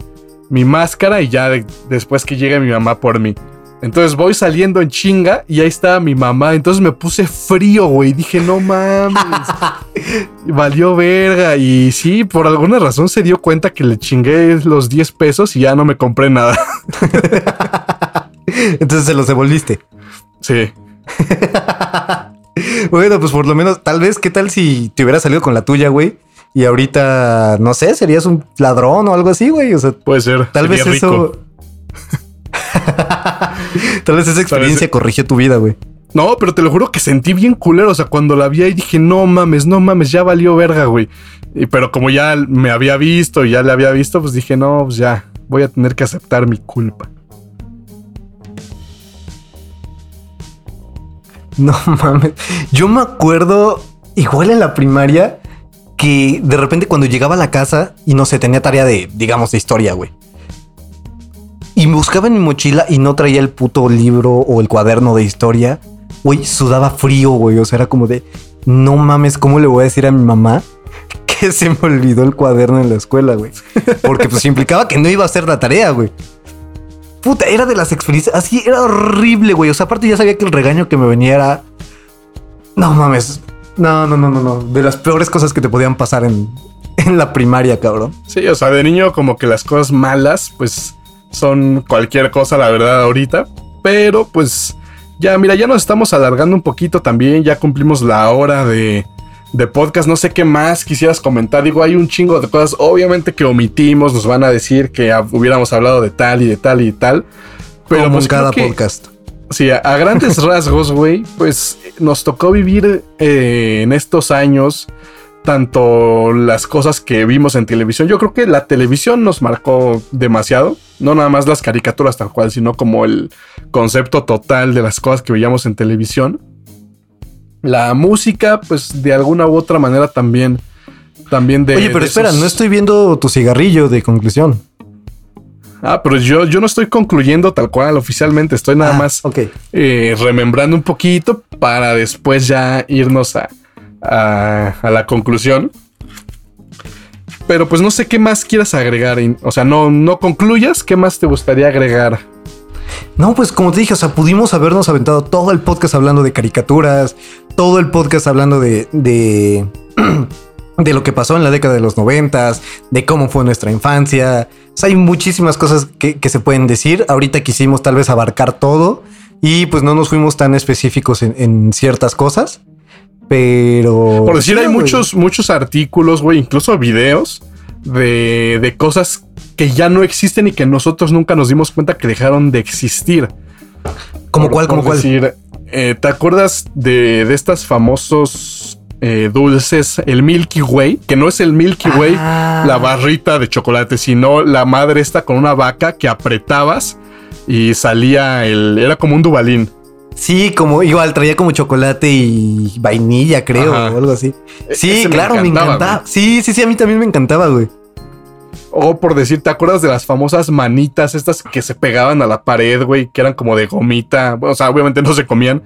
mi máscara y ya de- después que llegue mi mamá por mí. Entonces voy saliendo en chinga y ahí estaba mi mamá. Entonces me puse frío, güey. Dije, no mames. Valió verga. Y sí, por alguna razón se dio cuenta que le chingué los 10 pesos y ya no me compré nada. Entonces se los devolviste. Sí. Bueno, pues por lo menos, tal vez, ¿qué tal si te hubieras salido con la tuya, güey? Y ahorita, no sé, serías un ladrón o algo así, güey. O sea, Puede ser. tal vez rico. eso. tal vez esa experiencia corrigió tu vida, güey. No, pero te lo juro que sentí bien culero. O sea, cuando la vi ahí dije, no mames, no mames, ya valió verga, güey. Y, pero como ya me había visto y ya le había visto, pues dije, no, pues ya, voy a tener que aceptar mi culpa. No mames. Yo me acuerdo igual en la primaria, que de repente cuando llegaba a la casa y no sé, tenía tarea de, digamos, de historia, güey. Y me buscaba en mi mochila y no traía el puto libro o el cuaderno de historia. Güey, sudaba frío, güey. O sea, era como de, no mames, ¿cómo le voy a decir a mi mamá que se me olvidó el cuaderno en la escuela, güey? Porque pues implicaba que no iba a hacer la tarea, güey. Puta, era de las experiencias. Así era horrible, güey. O sea, aparte ya sabía que el regaño que me venía era. No mames. No, no, no, no, no. De las peores cosas que te podían pasar en, en la primaria, cabrón. Sí, o sea, de niño como que las cosas malas, pues son cualquier cosa, la verdad, ahorita. Pero pues ya, mira, ya nos estamos alargando un poquito también. Ya cumplimos la hora de, de podcast. No sé qué más quisieras comentar. Digo, hay un chingo de cosas. Obviamente que omitimos, nos van a decir que hubiéramos hablado de tal y de tal y de tal. Pero Como pues, cada podcast. Sí, a, grandes rasgos, güey, pues nos tocó vivir eh, en estos años tanto las cosas que vimos en televisión. Yo creo que la televisión nos marcó demasiado. No nada más las caricaturas tal cual, sino como el concepto total de las cosas que veíamos en televisión. La música, pues de alguna u otra manera también. También de. Oye, pero espera, no estoy viendo tu cigarrillo de conclusión. Ah, pero yo, yo no estoy concluyendo tal cual oficialmente. Estoy nada ah, más eh, remembrando un poquito para después ya irnos a, a, la conclusión. Pero pues no sé qué más quieras agregar. O sea, no, no concluyas. ¿Qué más te gustaría agregar? No, pues como te dije, o sea, pudimos habernos aventado todo el podcast hablando de caricaturas, todo el podcast hablando de, de, de lo que pasó en la década de los noventas, de cómo fue nuestra infancia. O sea, hay muchísimas cosas que, se pueden decir. Ahorita quisimos tal vez abarcar todo y pues no nos fuimos tan específicos en ciertas cosas. Pero. Por decir, hay muchos, muchos artículos, güey, incluso videos de, de cosas que ya no existen y que nosotros nunca nos dimos cuenta que dejaron de existir. ¿Como cuál? ¿Como cuál? Decir, eh, ¿te acuerdas de, de estas famosos eh, dulces, el Milky Way, que no es el Milky Way, ah. la barrita de chocolate, sino la madre esta con una vaca que apretabas y salía el. Era como un dubalín. Sí, como igual traía como chocolate y vainilla, creo, o algo así. E-, sí, claro, me encantaba. Sí, sí, sí, a mí también me encantaba, güey. O por decir, ¿te acuerdas de las famosas manitas estas que se pegaban a la pared, güey? Que eran como de gomita. o sea, obviamente no se comían,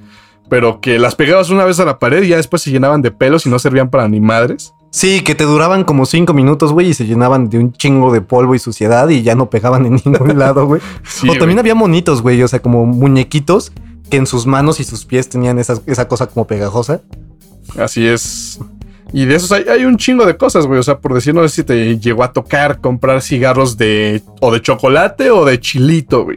pero que las pegabas una vez a la pared y ya después se llenaban de pelos y no servían para ni madres. Sí, que te duraban como cinco minutos, güey, y se llenaban de un chingo de polvo y suciedad y ya no pegaban en ningún lado, güey. o también había monitos, güey, o sea, como muñequitos que en sus manos y sus pies tenían esa, cosa como pegajosa. Así es. Y de esos hay, un chingo de cosas, güey. O sea, por decir, no sé si te llegó a tocar comprar cigarros de o de chocolate o de chilito, güey.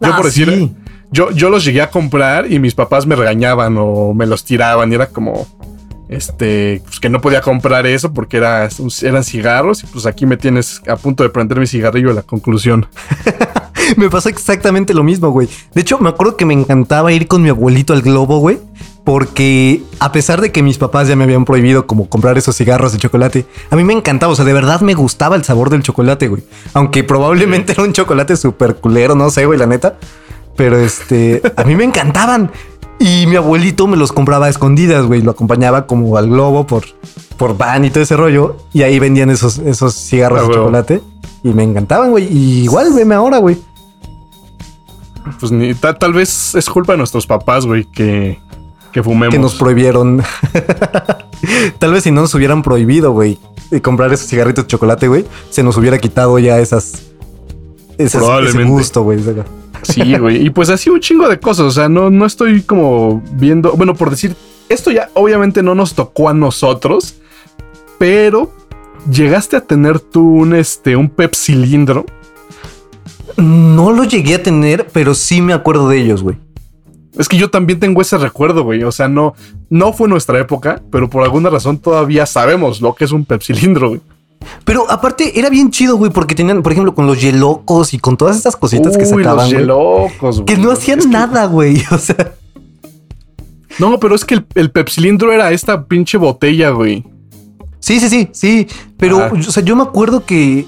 Yo ah, por decir, yo, yo los llegué a comprar y mis papás me regañaban o me los tiraban y era como, este, pues que no podía comprar eso porque era, eran cigarros y pues aquí me tienes a punto de prender mi cigarrillo a la conclusión. me pasó exactamente lo mismo, güey. De hecho, me acuerdo que me encantaba ir con mi abuelito al globo, güey. Porque a pesar de que mis papás ya me habían prohibido como comprar esos cigarros de chocolate, a mí me encantaba, o sea, de verdad me gustaba el sabor del chocolate, güey. Aunque probablemente era un chocolate súper culero, no sé, güey, la neta. Pero este, a mí me encantaban. Y mi abuelito me los compraba a escondidas, güey. Lo acompañaba como al globo por, por van y todo ese rollo. Y ahí vendían esos, esos cigarros ah, de chocolate. Y me encantaban, güey. Y igual, veme ahora, güey. Pues ni, tal vez es culpa de nuestros papás, güey, que, que fumemos. Que nos prohibieron. tal vez si no nos hubieran prohibido, güey, comprar esos cigarritos de chocolate, güey, se nos hubiera quitado ya esas. esas ese gusto, güey. Sí, güey. Y pues así un chingo de cosas. O sea, no, no estoy como viendo. Bueno, por decir, esto ya obviamente no nos tocó a nosotros, pero llegaste a tener tú un, este, un pep cilindro. No lo llegué a tener, pero sí me acuerdo de ellos, güey. Es que yo también tengo ese recuerdo, güey. O sea, no, no fue nuestra época, pero por alguna razón todavía sabemos lo que es un pepsilindro, güey. Pero aparte era bien chido, güey, porque tenían, por ejemplo, con los yelocos y con todas estas cositas que sacaban. Los yelocos, güey. Que no hacían nada, güey. O sea. No, pero es que el, el pepsilindro era esta pinche botella, güey. Sí, sí, sí, sí. Pero, o sea, yo me acuerdo que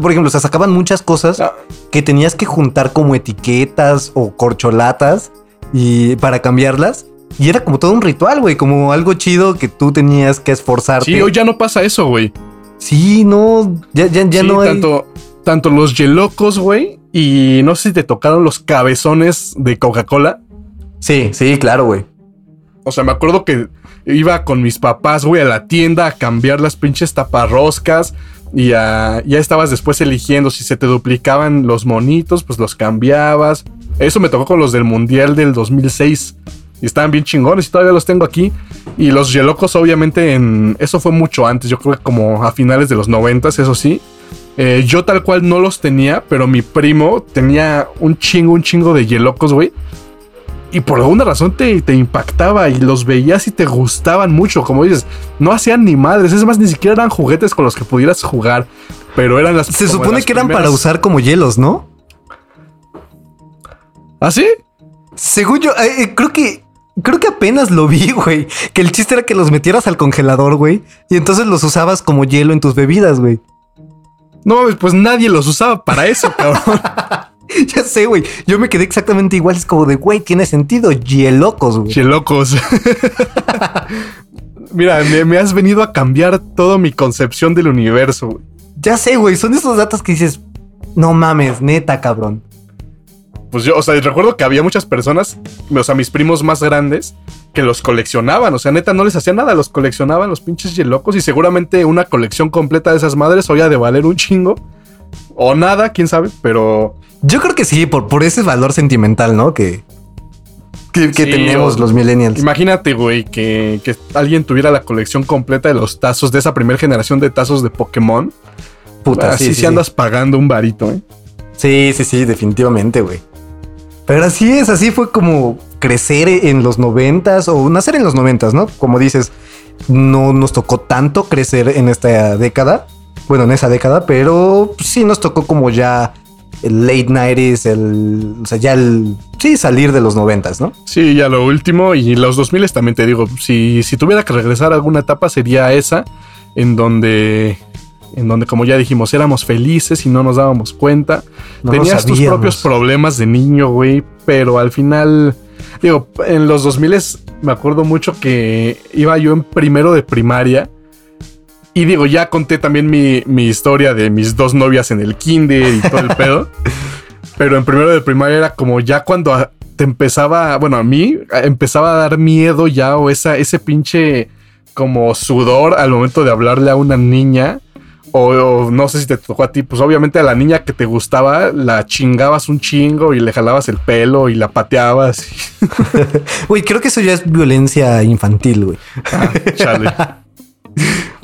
por ejemplo, se sacaban muchas cosas ah. que tenías que juntar como etiquetas o corcholatas y para cambiarlas. Y era como todo un ritual, güey, como algo chido que tú tenías que esforzarte. Sí, hoy ya no pasa eso, güey. Sí, no, ya, ya, ya Sí, no hay. tanto, tanto los yelocos, güey, y no sé si te tocaron los cabezones de Coca-Cola. Sí, sí, claro, güey. O sea, me acuerdo que iba con mis papás, güey, a la tienda a cambiar las pinches taparroscas. Y a- ya estabas después eligiendo si se te duplicaban los monitos, pues los cambiabas. Eso me tocó con los del Mundial del 2006. Y estaban bien chingones y todavía los tengo aquí. Y los Yelocos, obviamente, en eso fue mucho antes. Yo creo que como a finales de los 90, eso sí. Eh, yo tal cual no los tenía, pero mi primo tenía un chingo, un chingo de Yelocos, güey. Y por alguna razón te, te impactaba y los veías y te gustaban mucho. Como dices, no hacían ni madres. Es más, ni siquiera eran juguetes con los que pudieras jugar. Pero eran las. Se supone las que eran para usar como hielos, ¿no? ¿Ah, sí? Según yo, eh, eh, creo que. Creo que apenas lo vi, güey. Que el chiste era que los metieras al congelador, güey. Y entonces los usabas como hielo en tus bebidas, güey. No mames, pues nadie los usaba para eso, cabrón. ya sé, güey. Yo me quedé exactamente igual. Es como de, güey, tiene sentido. Hielocos, güey. Che locos. Mira, me, me has venido a cambiar toda mi concepción del universo. Ya sé, güey. Son esos datos que dices, no mames, neta, cabrón. Pues yo, o sea, recuerdo que había muchas personas, o sea, mis primos más grandes, que los coleccionaban. O sea, neta, no les hacía nada, los coleccionaban los pinches yelocos. Y seguramente una colección completa de esas madres hoy ha de valer un chingo. O nada, quién sabe, pero. Yo creo que sí, por, por ese valor sentimental, ¿no? Que, que, que Sí, tenemos los millennials. Imagínate, güey, que, que alguien tuviera la colección completa de los tazos, de esa primera generación de tazos de Pokémon. Puta, Así sí, andas pagando un varito, ¿eh? Sí, sí, sí, definitivamente, güey. Pero así es, así fue como crecer en los noventas o nacer en los noventas, ¿no? Como dices, no nos tocó tanto crecer en esta década, bueno, en esa década, pero sí nos tocó como ya el late 90s, el, o sea, ya el, sí, salir de los noventas, ¿no? Sí, ya lo último. Y los 2000 también te digo, si, si tuviera que regresar a alguna etapa sería esa, en donde, en donde, como ya dijimos, éramos felices y no nos dábamos cuenta. No Tenías tus propios problemas de niño, güey, pero al final, digo, en los 2000 me acuerdo mucho que iba yo en primero de primaria. Y digo, ya conté también mi, mi historia de mis dos novias en el kinder y todo el pedo. Pero en primero de primaria era como ya cuando te empezaba, bueno, a mí empezaba a dar miedo ya o esa, ese pinche como sudor al momento de hablarle a una niña. O, o no sé si te tocó a ti, pues obviamente a la niña que te gustaba la chingabas un chingo y le jalabas el pelo y la pateabas. Güey, creo que eso ya es violencia infantil, güey. Ah, chale.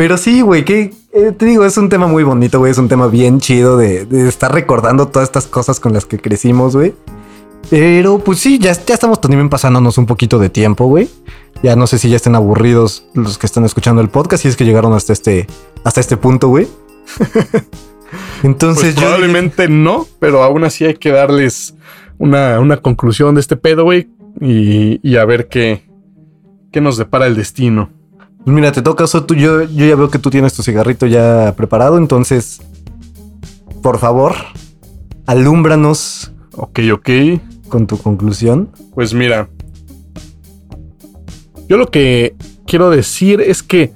Pero sí, güey, que eh, te digo, es un tema muy bonito, güey. Es un tema bien chido de, de estar recordando todas estas cosas con las que crecimos, güey. Pero pues sí, ya, ya estamos también pasándonos un poquito de tiempo, güey. Ya no sé si ya estén aburridos los que están escuchando el podcast, si es que llegaron hasta este, hasta este punto, güey. Entonces Pues yo. probablemente no, pero aún así hay que darles una, una conclusión de este pedo, güey. Y, y a ver qué, qué nos depara el destino. Pues mira, te toca eso. Tú, yo, yo ya veo que tú tienes tu cigarrito ya preparado. Entonces, por favor, alúmbranos Ok, ok. con tu conclusión. Pues mira, yo lo que quiero decir es que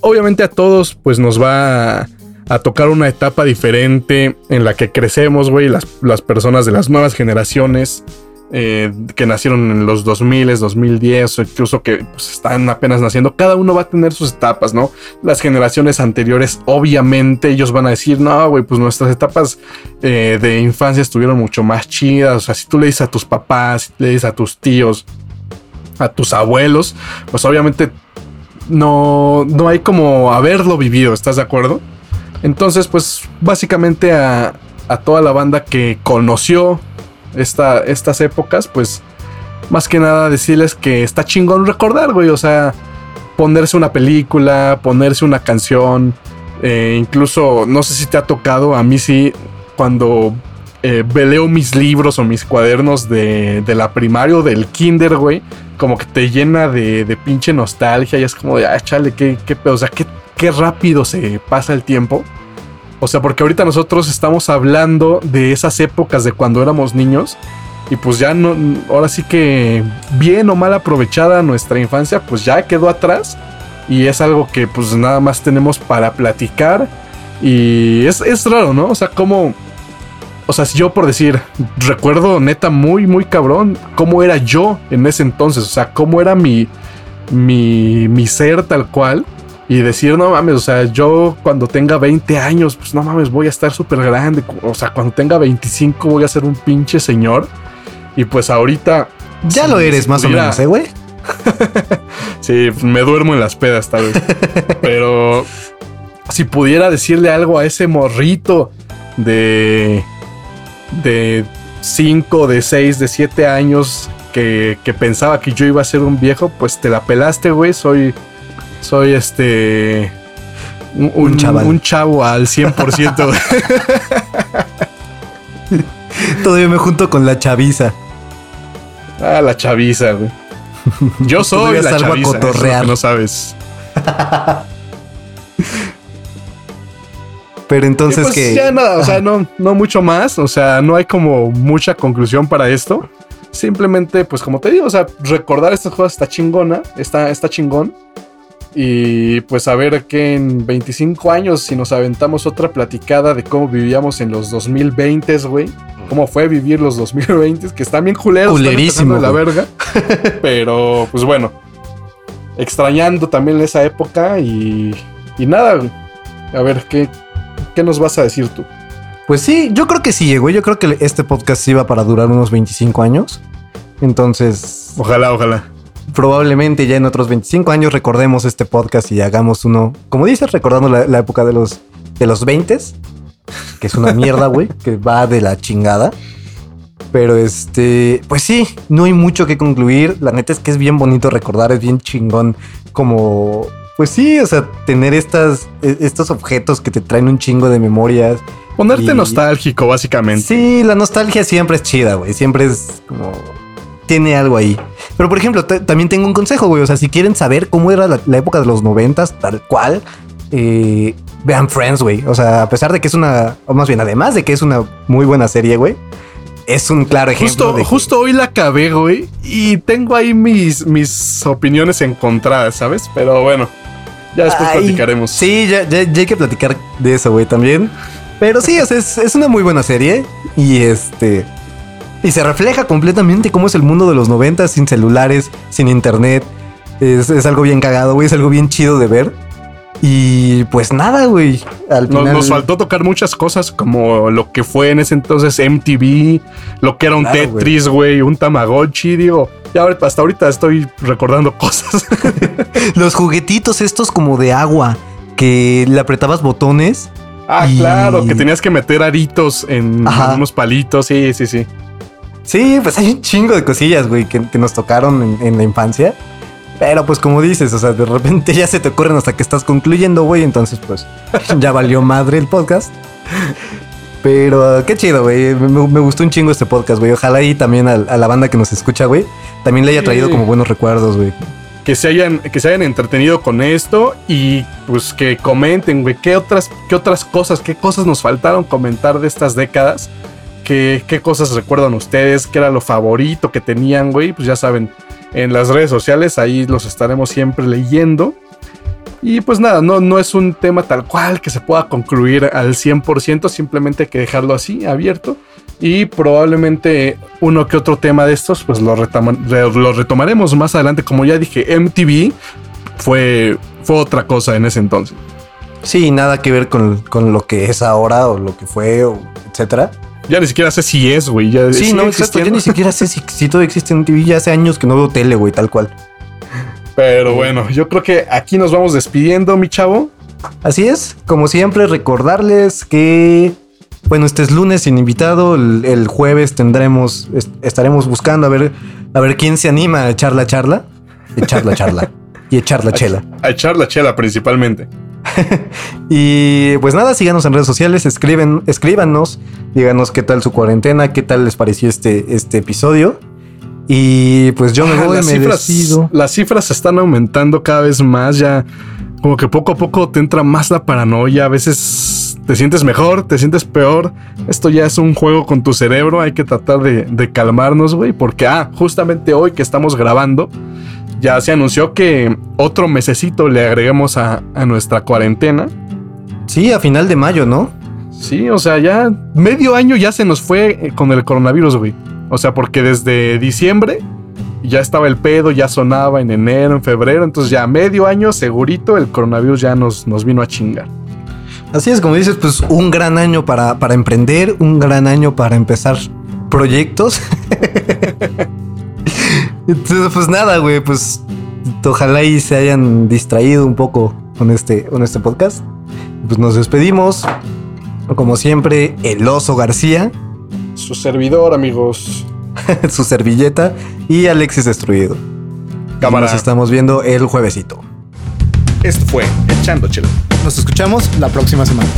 obviamente a todos pues nos va a, a tocar una etapa diferente en la que crecemos, güey, las, las personas de las nuevas generaciones eh, que nacieron en los 2000, 2010 o incluso que pues, están apenas naciendo, cada uno va a tener sus etapas, ¿no? Las generaciones anteriores obviamente ellos van a decir, no, güey, pues nuestras etapas eh, de infancia estuvieron mucho más chidas, o sea, si tú le dices a tus papás, si le dices a tus tíos, a tus abuelos, pues obviamente no, no hay como haberlo vivido, ¿estás de acuerdo? Entonces, pues básicamente a, a toda la banda que conoció esta, estas épocas, pues más que nada decirles que está chingón recordar, güey, o sea, ponerse una película, ponerse una canción, eh, incluso, no sé si te ha tocado, a mí sí, cuando eh, leo mis libros o mis cuadernos de, de la primaria o del kinder, güey, como que te llena de, de pinche nostalgia y es como de, ah, chale, qué, qué pedo, o sea, qué, qué rápido se pasa el tiempo. O sea, porque ahorita nosotros estamos hablando de esas épocas de cuando éramos niños Y pues ya no, ahora sí que bien o mal aprovechada nuestra infancia, pues ya quedó atrás. Y es algo que pues nada más tenemos para platicar. Y es, es raro, ¿no? O sea, como... O sea, si yo por decir, recuerdo neta muy, muy cabrón cómo era yo en ese entonces. O sea, cómo era mi, mi, mi ser tal cual. Y decir, no mames, o sea, yo cuando tenga 20 años, pues no mames, voy a estar súper grande. O sea, cuando tenga 25 voy a ser un pinche señor. Y pues ahorita... Ya si- lo eres más o menos, ¿eh, güey? Sí, me duermo en las pedas tal vez. Pero si pudiera decirle algo a ese morrito de de 5, de 6, de 7 años que, que pensaba que yo iba a ser un viejo, pues te la pelaste, güey. Soy soy este un, Un chaval. un chavo al 100%. güey. Todavía me junto con la chaviza. ah, la chaviza, güey. Yo soy la a chaviza, cotorrear. no sabes. Pero entonces pues que. ya nada, o sea, no, no mucho más, o sea, no hay como mucha conclusión para esto. Simplemente, pues como te digo, o sea, recordar estas cosas está chingona, está, está chingón. Y pues a ver que en 25 años, si nos aventamos otra platicada de cómo vivíamos en los 2020, güey. Cómo fue vivir los 2020, que están bien culeros, Culerísimo, de la verga. Pero pues bueno, extrañando también esa época y, y nada, güey. A ver, ¿qué, ¿qué nos vas a decir tú? Pues sí, yo creo que sí, güey. Yo creo que este podcast va para durar unos 25 años. Entonces, Ojalá, ojalá. Probablemente ya en otros 25 años recordemos este podcast y hagamos uno, como dices, recordando la, la época de los, de los 20 que es una mierda, güey, que va de la chingada. Pero este, pues sí, no hay mucho que concluir. La neta es que es bien bonito recordar, es bien chingón como, pues sí, o sea, tener estas, e- estos objetos que te traen un chingo de memorias. Ponerte Y- nostálgico, básicamente. Sí, la nostalgia siempre es chida, güey. Siempre es como. Tiene algo ahí. Pero, por ejemplo, ta- también tengo un consejo, güey. O sea, si quieren saber cómo era la, la época de los noventas, tal cual, eh, vean Friends, güey. O sea, a pesar de que es una. O más bien, además de que es una muy buena serie, güey. Es un claro ejemplo. Justo, de que- justo hoy la acabé, güey. Y tengo ahí mis, mis opiniones encontradas, ¿sabes? Pero bueno, ya después Ay, platicaremos. Sí, ya, ya- ya hay que platicar de eso, güey, también. Pero sí, o sea, es, es una muy buena serie. Y este. Y se refleja completamente cómo es el mundo de los 90 sin celulares, sin internet. Es, es algo bien cagado, güey. Es algo bien chido de ver. Y pues nada, güey. Al Nos, final. nos faltó tocar muchas cosas como lo que fue en ese entonces MTV, lo que era un Claro. Tetris, güey, un Tamagotchi, digo. Ya hasta ahorita estoy recordando cosas. Los juguetitos estos como de agua. Que le apretabas botones. ah, Y- claro, que tenías que meter aritos en, Ajá. en unos palitos. Sí, sí, sí. Sí, pues hay un chingo de cosillas, güey, que, que nos tocaron en, en la infancia. Pero pues como dices, o sea, de repente ya se te ocurren hasta que estás concluyendo, güey. Entonces, pues ya valió madre el podcast. Pero qué chido, güey. Me, me gustó un chingo este podcast, güey. Ojalá y también a, a la banda que nos escucha, güey, también le haya traído como buenos recuerdos, güey. que se hayan, que se hayan entretenido con esto y pues que comenten, güey, qué otras, qué otras cosas, qué cosas nos faltaron comentar de estas décadas, qué, qué cosas recuerdan ustedes, qué era lo favorito que tenían, güey, pues ya saben, en las redes sociales ahí los estaremos siempre leyendo. Y pues nada, no, no es un tema tal cual que se pueda concluir al 100%, simplemente hay que dejarlo así, abierto. Y probablemente uno que otro tema de estos, pues lo, retoma- re- lo retomaremos más adelante. Como ya dije, MTV fue, fue otra cosa en ese entonces. Sí, nada que ver con, con lo que es ahora o lo que fue, etcétera. Ya ni siquiera sé si es, güey. Ya Sí, no, exacto. Yo existiendo. ni siquiera sé si, si todo existe en TV. Ya hace años que no veo tele, güey, tal cual. Pero bueno, yo creo que aquí nos vamos despidiendo, mi chavo. Así es, como siempre, recordarles que, bueno, este es lunes sin invitado, el, el jueves tendremos, est- estaremos buscando a ver, a ver quién se anima a echar la charla, echar la charla y echar la chela. A echar la chela principalmente. Y pues nada, síganos en redes sociales, escriben, escríbanos, díganos qué tal su cuarentena, qué tal les pareció este, este episodio. Y pues yo me Ah, voy, las, me cifras, las cifras están aumentando cada vez más. Ya como que poco a poco te entra más la paranoia. A veces te sientes mejor, te sientes peor. Esto ya es un juego con tu cerebro. Hay que tratar de, de calmarnos, güey. Porque, ah, justamente hoy que estamos grabando, ya se anunció que otro mesecito le agregamos a, a nuestra cuarentena. Sí, a final de mayo, ¿no? Sí, o sea, ya medio año ya se nos fue eh, con el coronavirus, güey. O sea, porque desde diciembre ya estaba el pedo, ya sonaba en enero, en febrero. Entonces ya medio año segurito el coronavirus ya nos, nos vino a chingar. Así es, como dices, pues un gran año para, para emprender, un gran año para empezar proyectos. Entonces, pues nada, güey, pues ojalá y se hayan distraído un poco con este, con este podcast. Pues nos despedimos. Como siempre, el oso García, Su servidor, amigos. su servilleta y Alexis Destruido. Cámara. Nos estamos viendo el juevesito. Esto fue Echando Chelo. Nos escuchamos la próxima semana.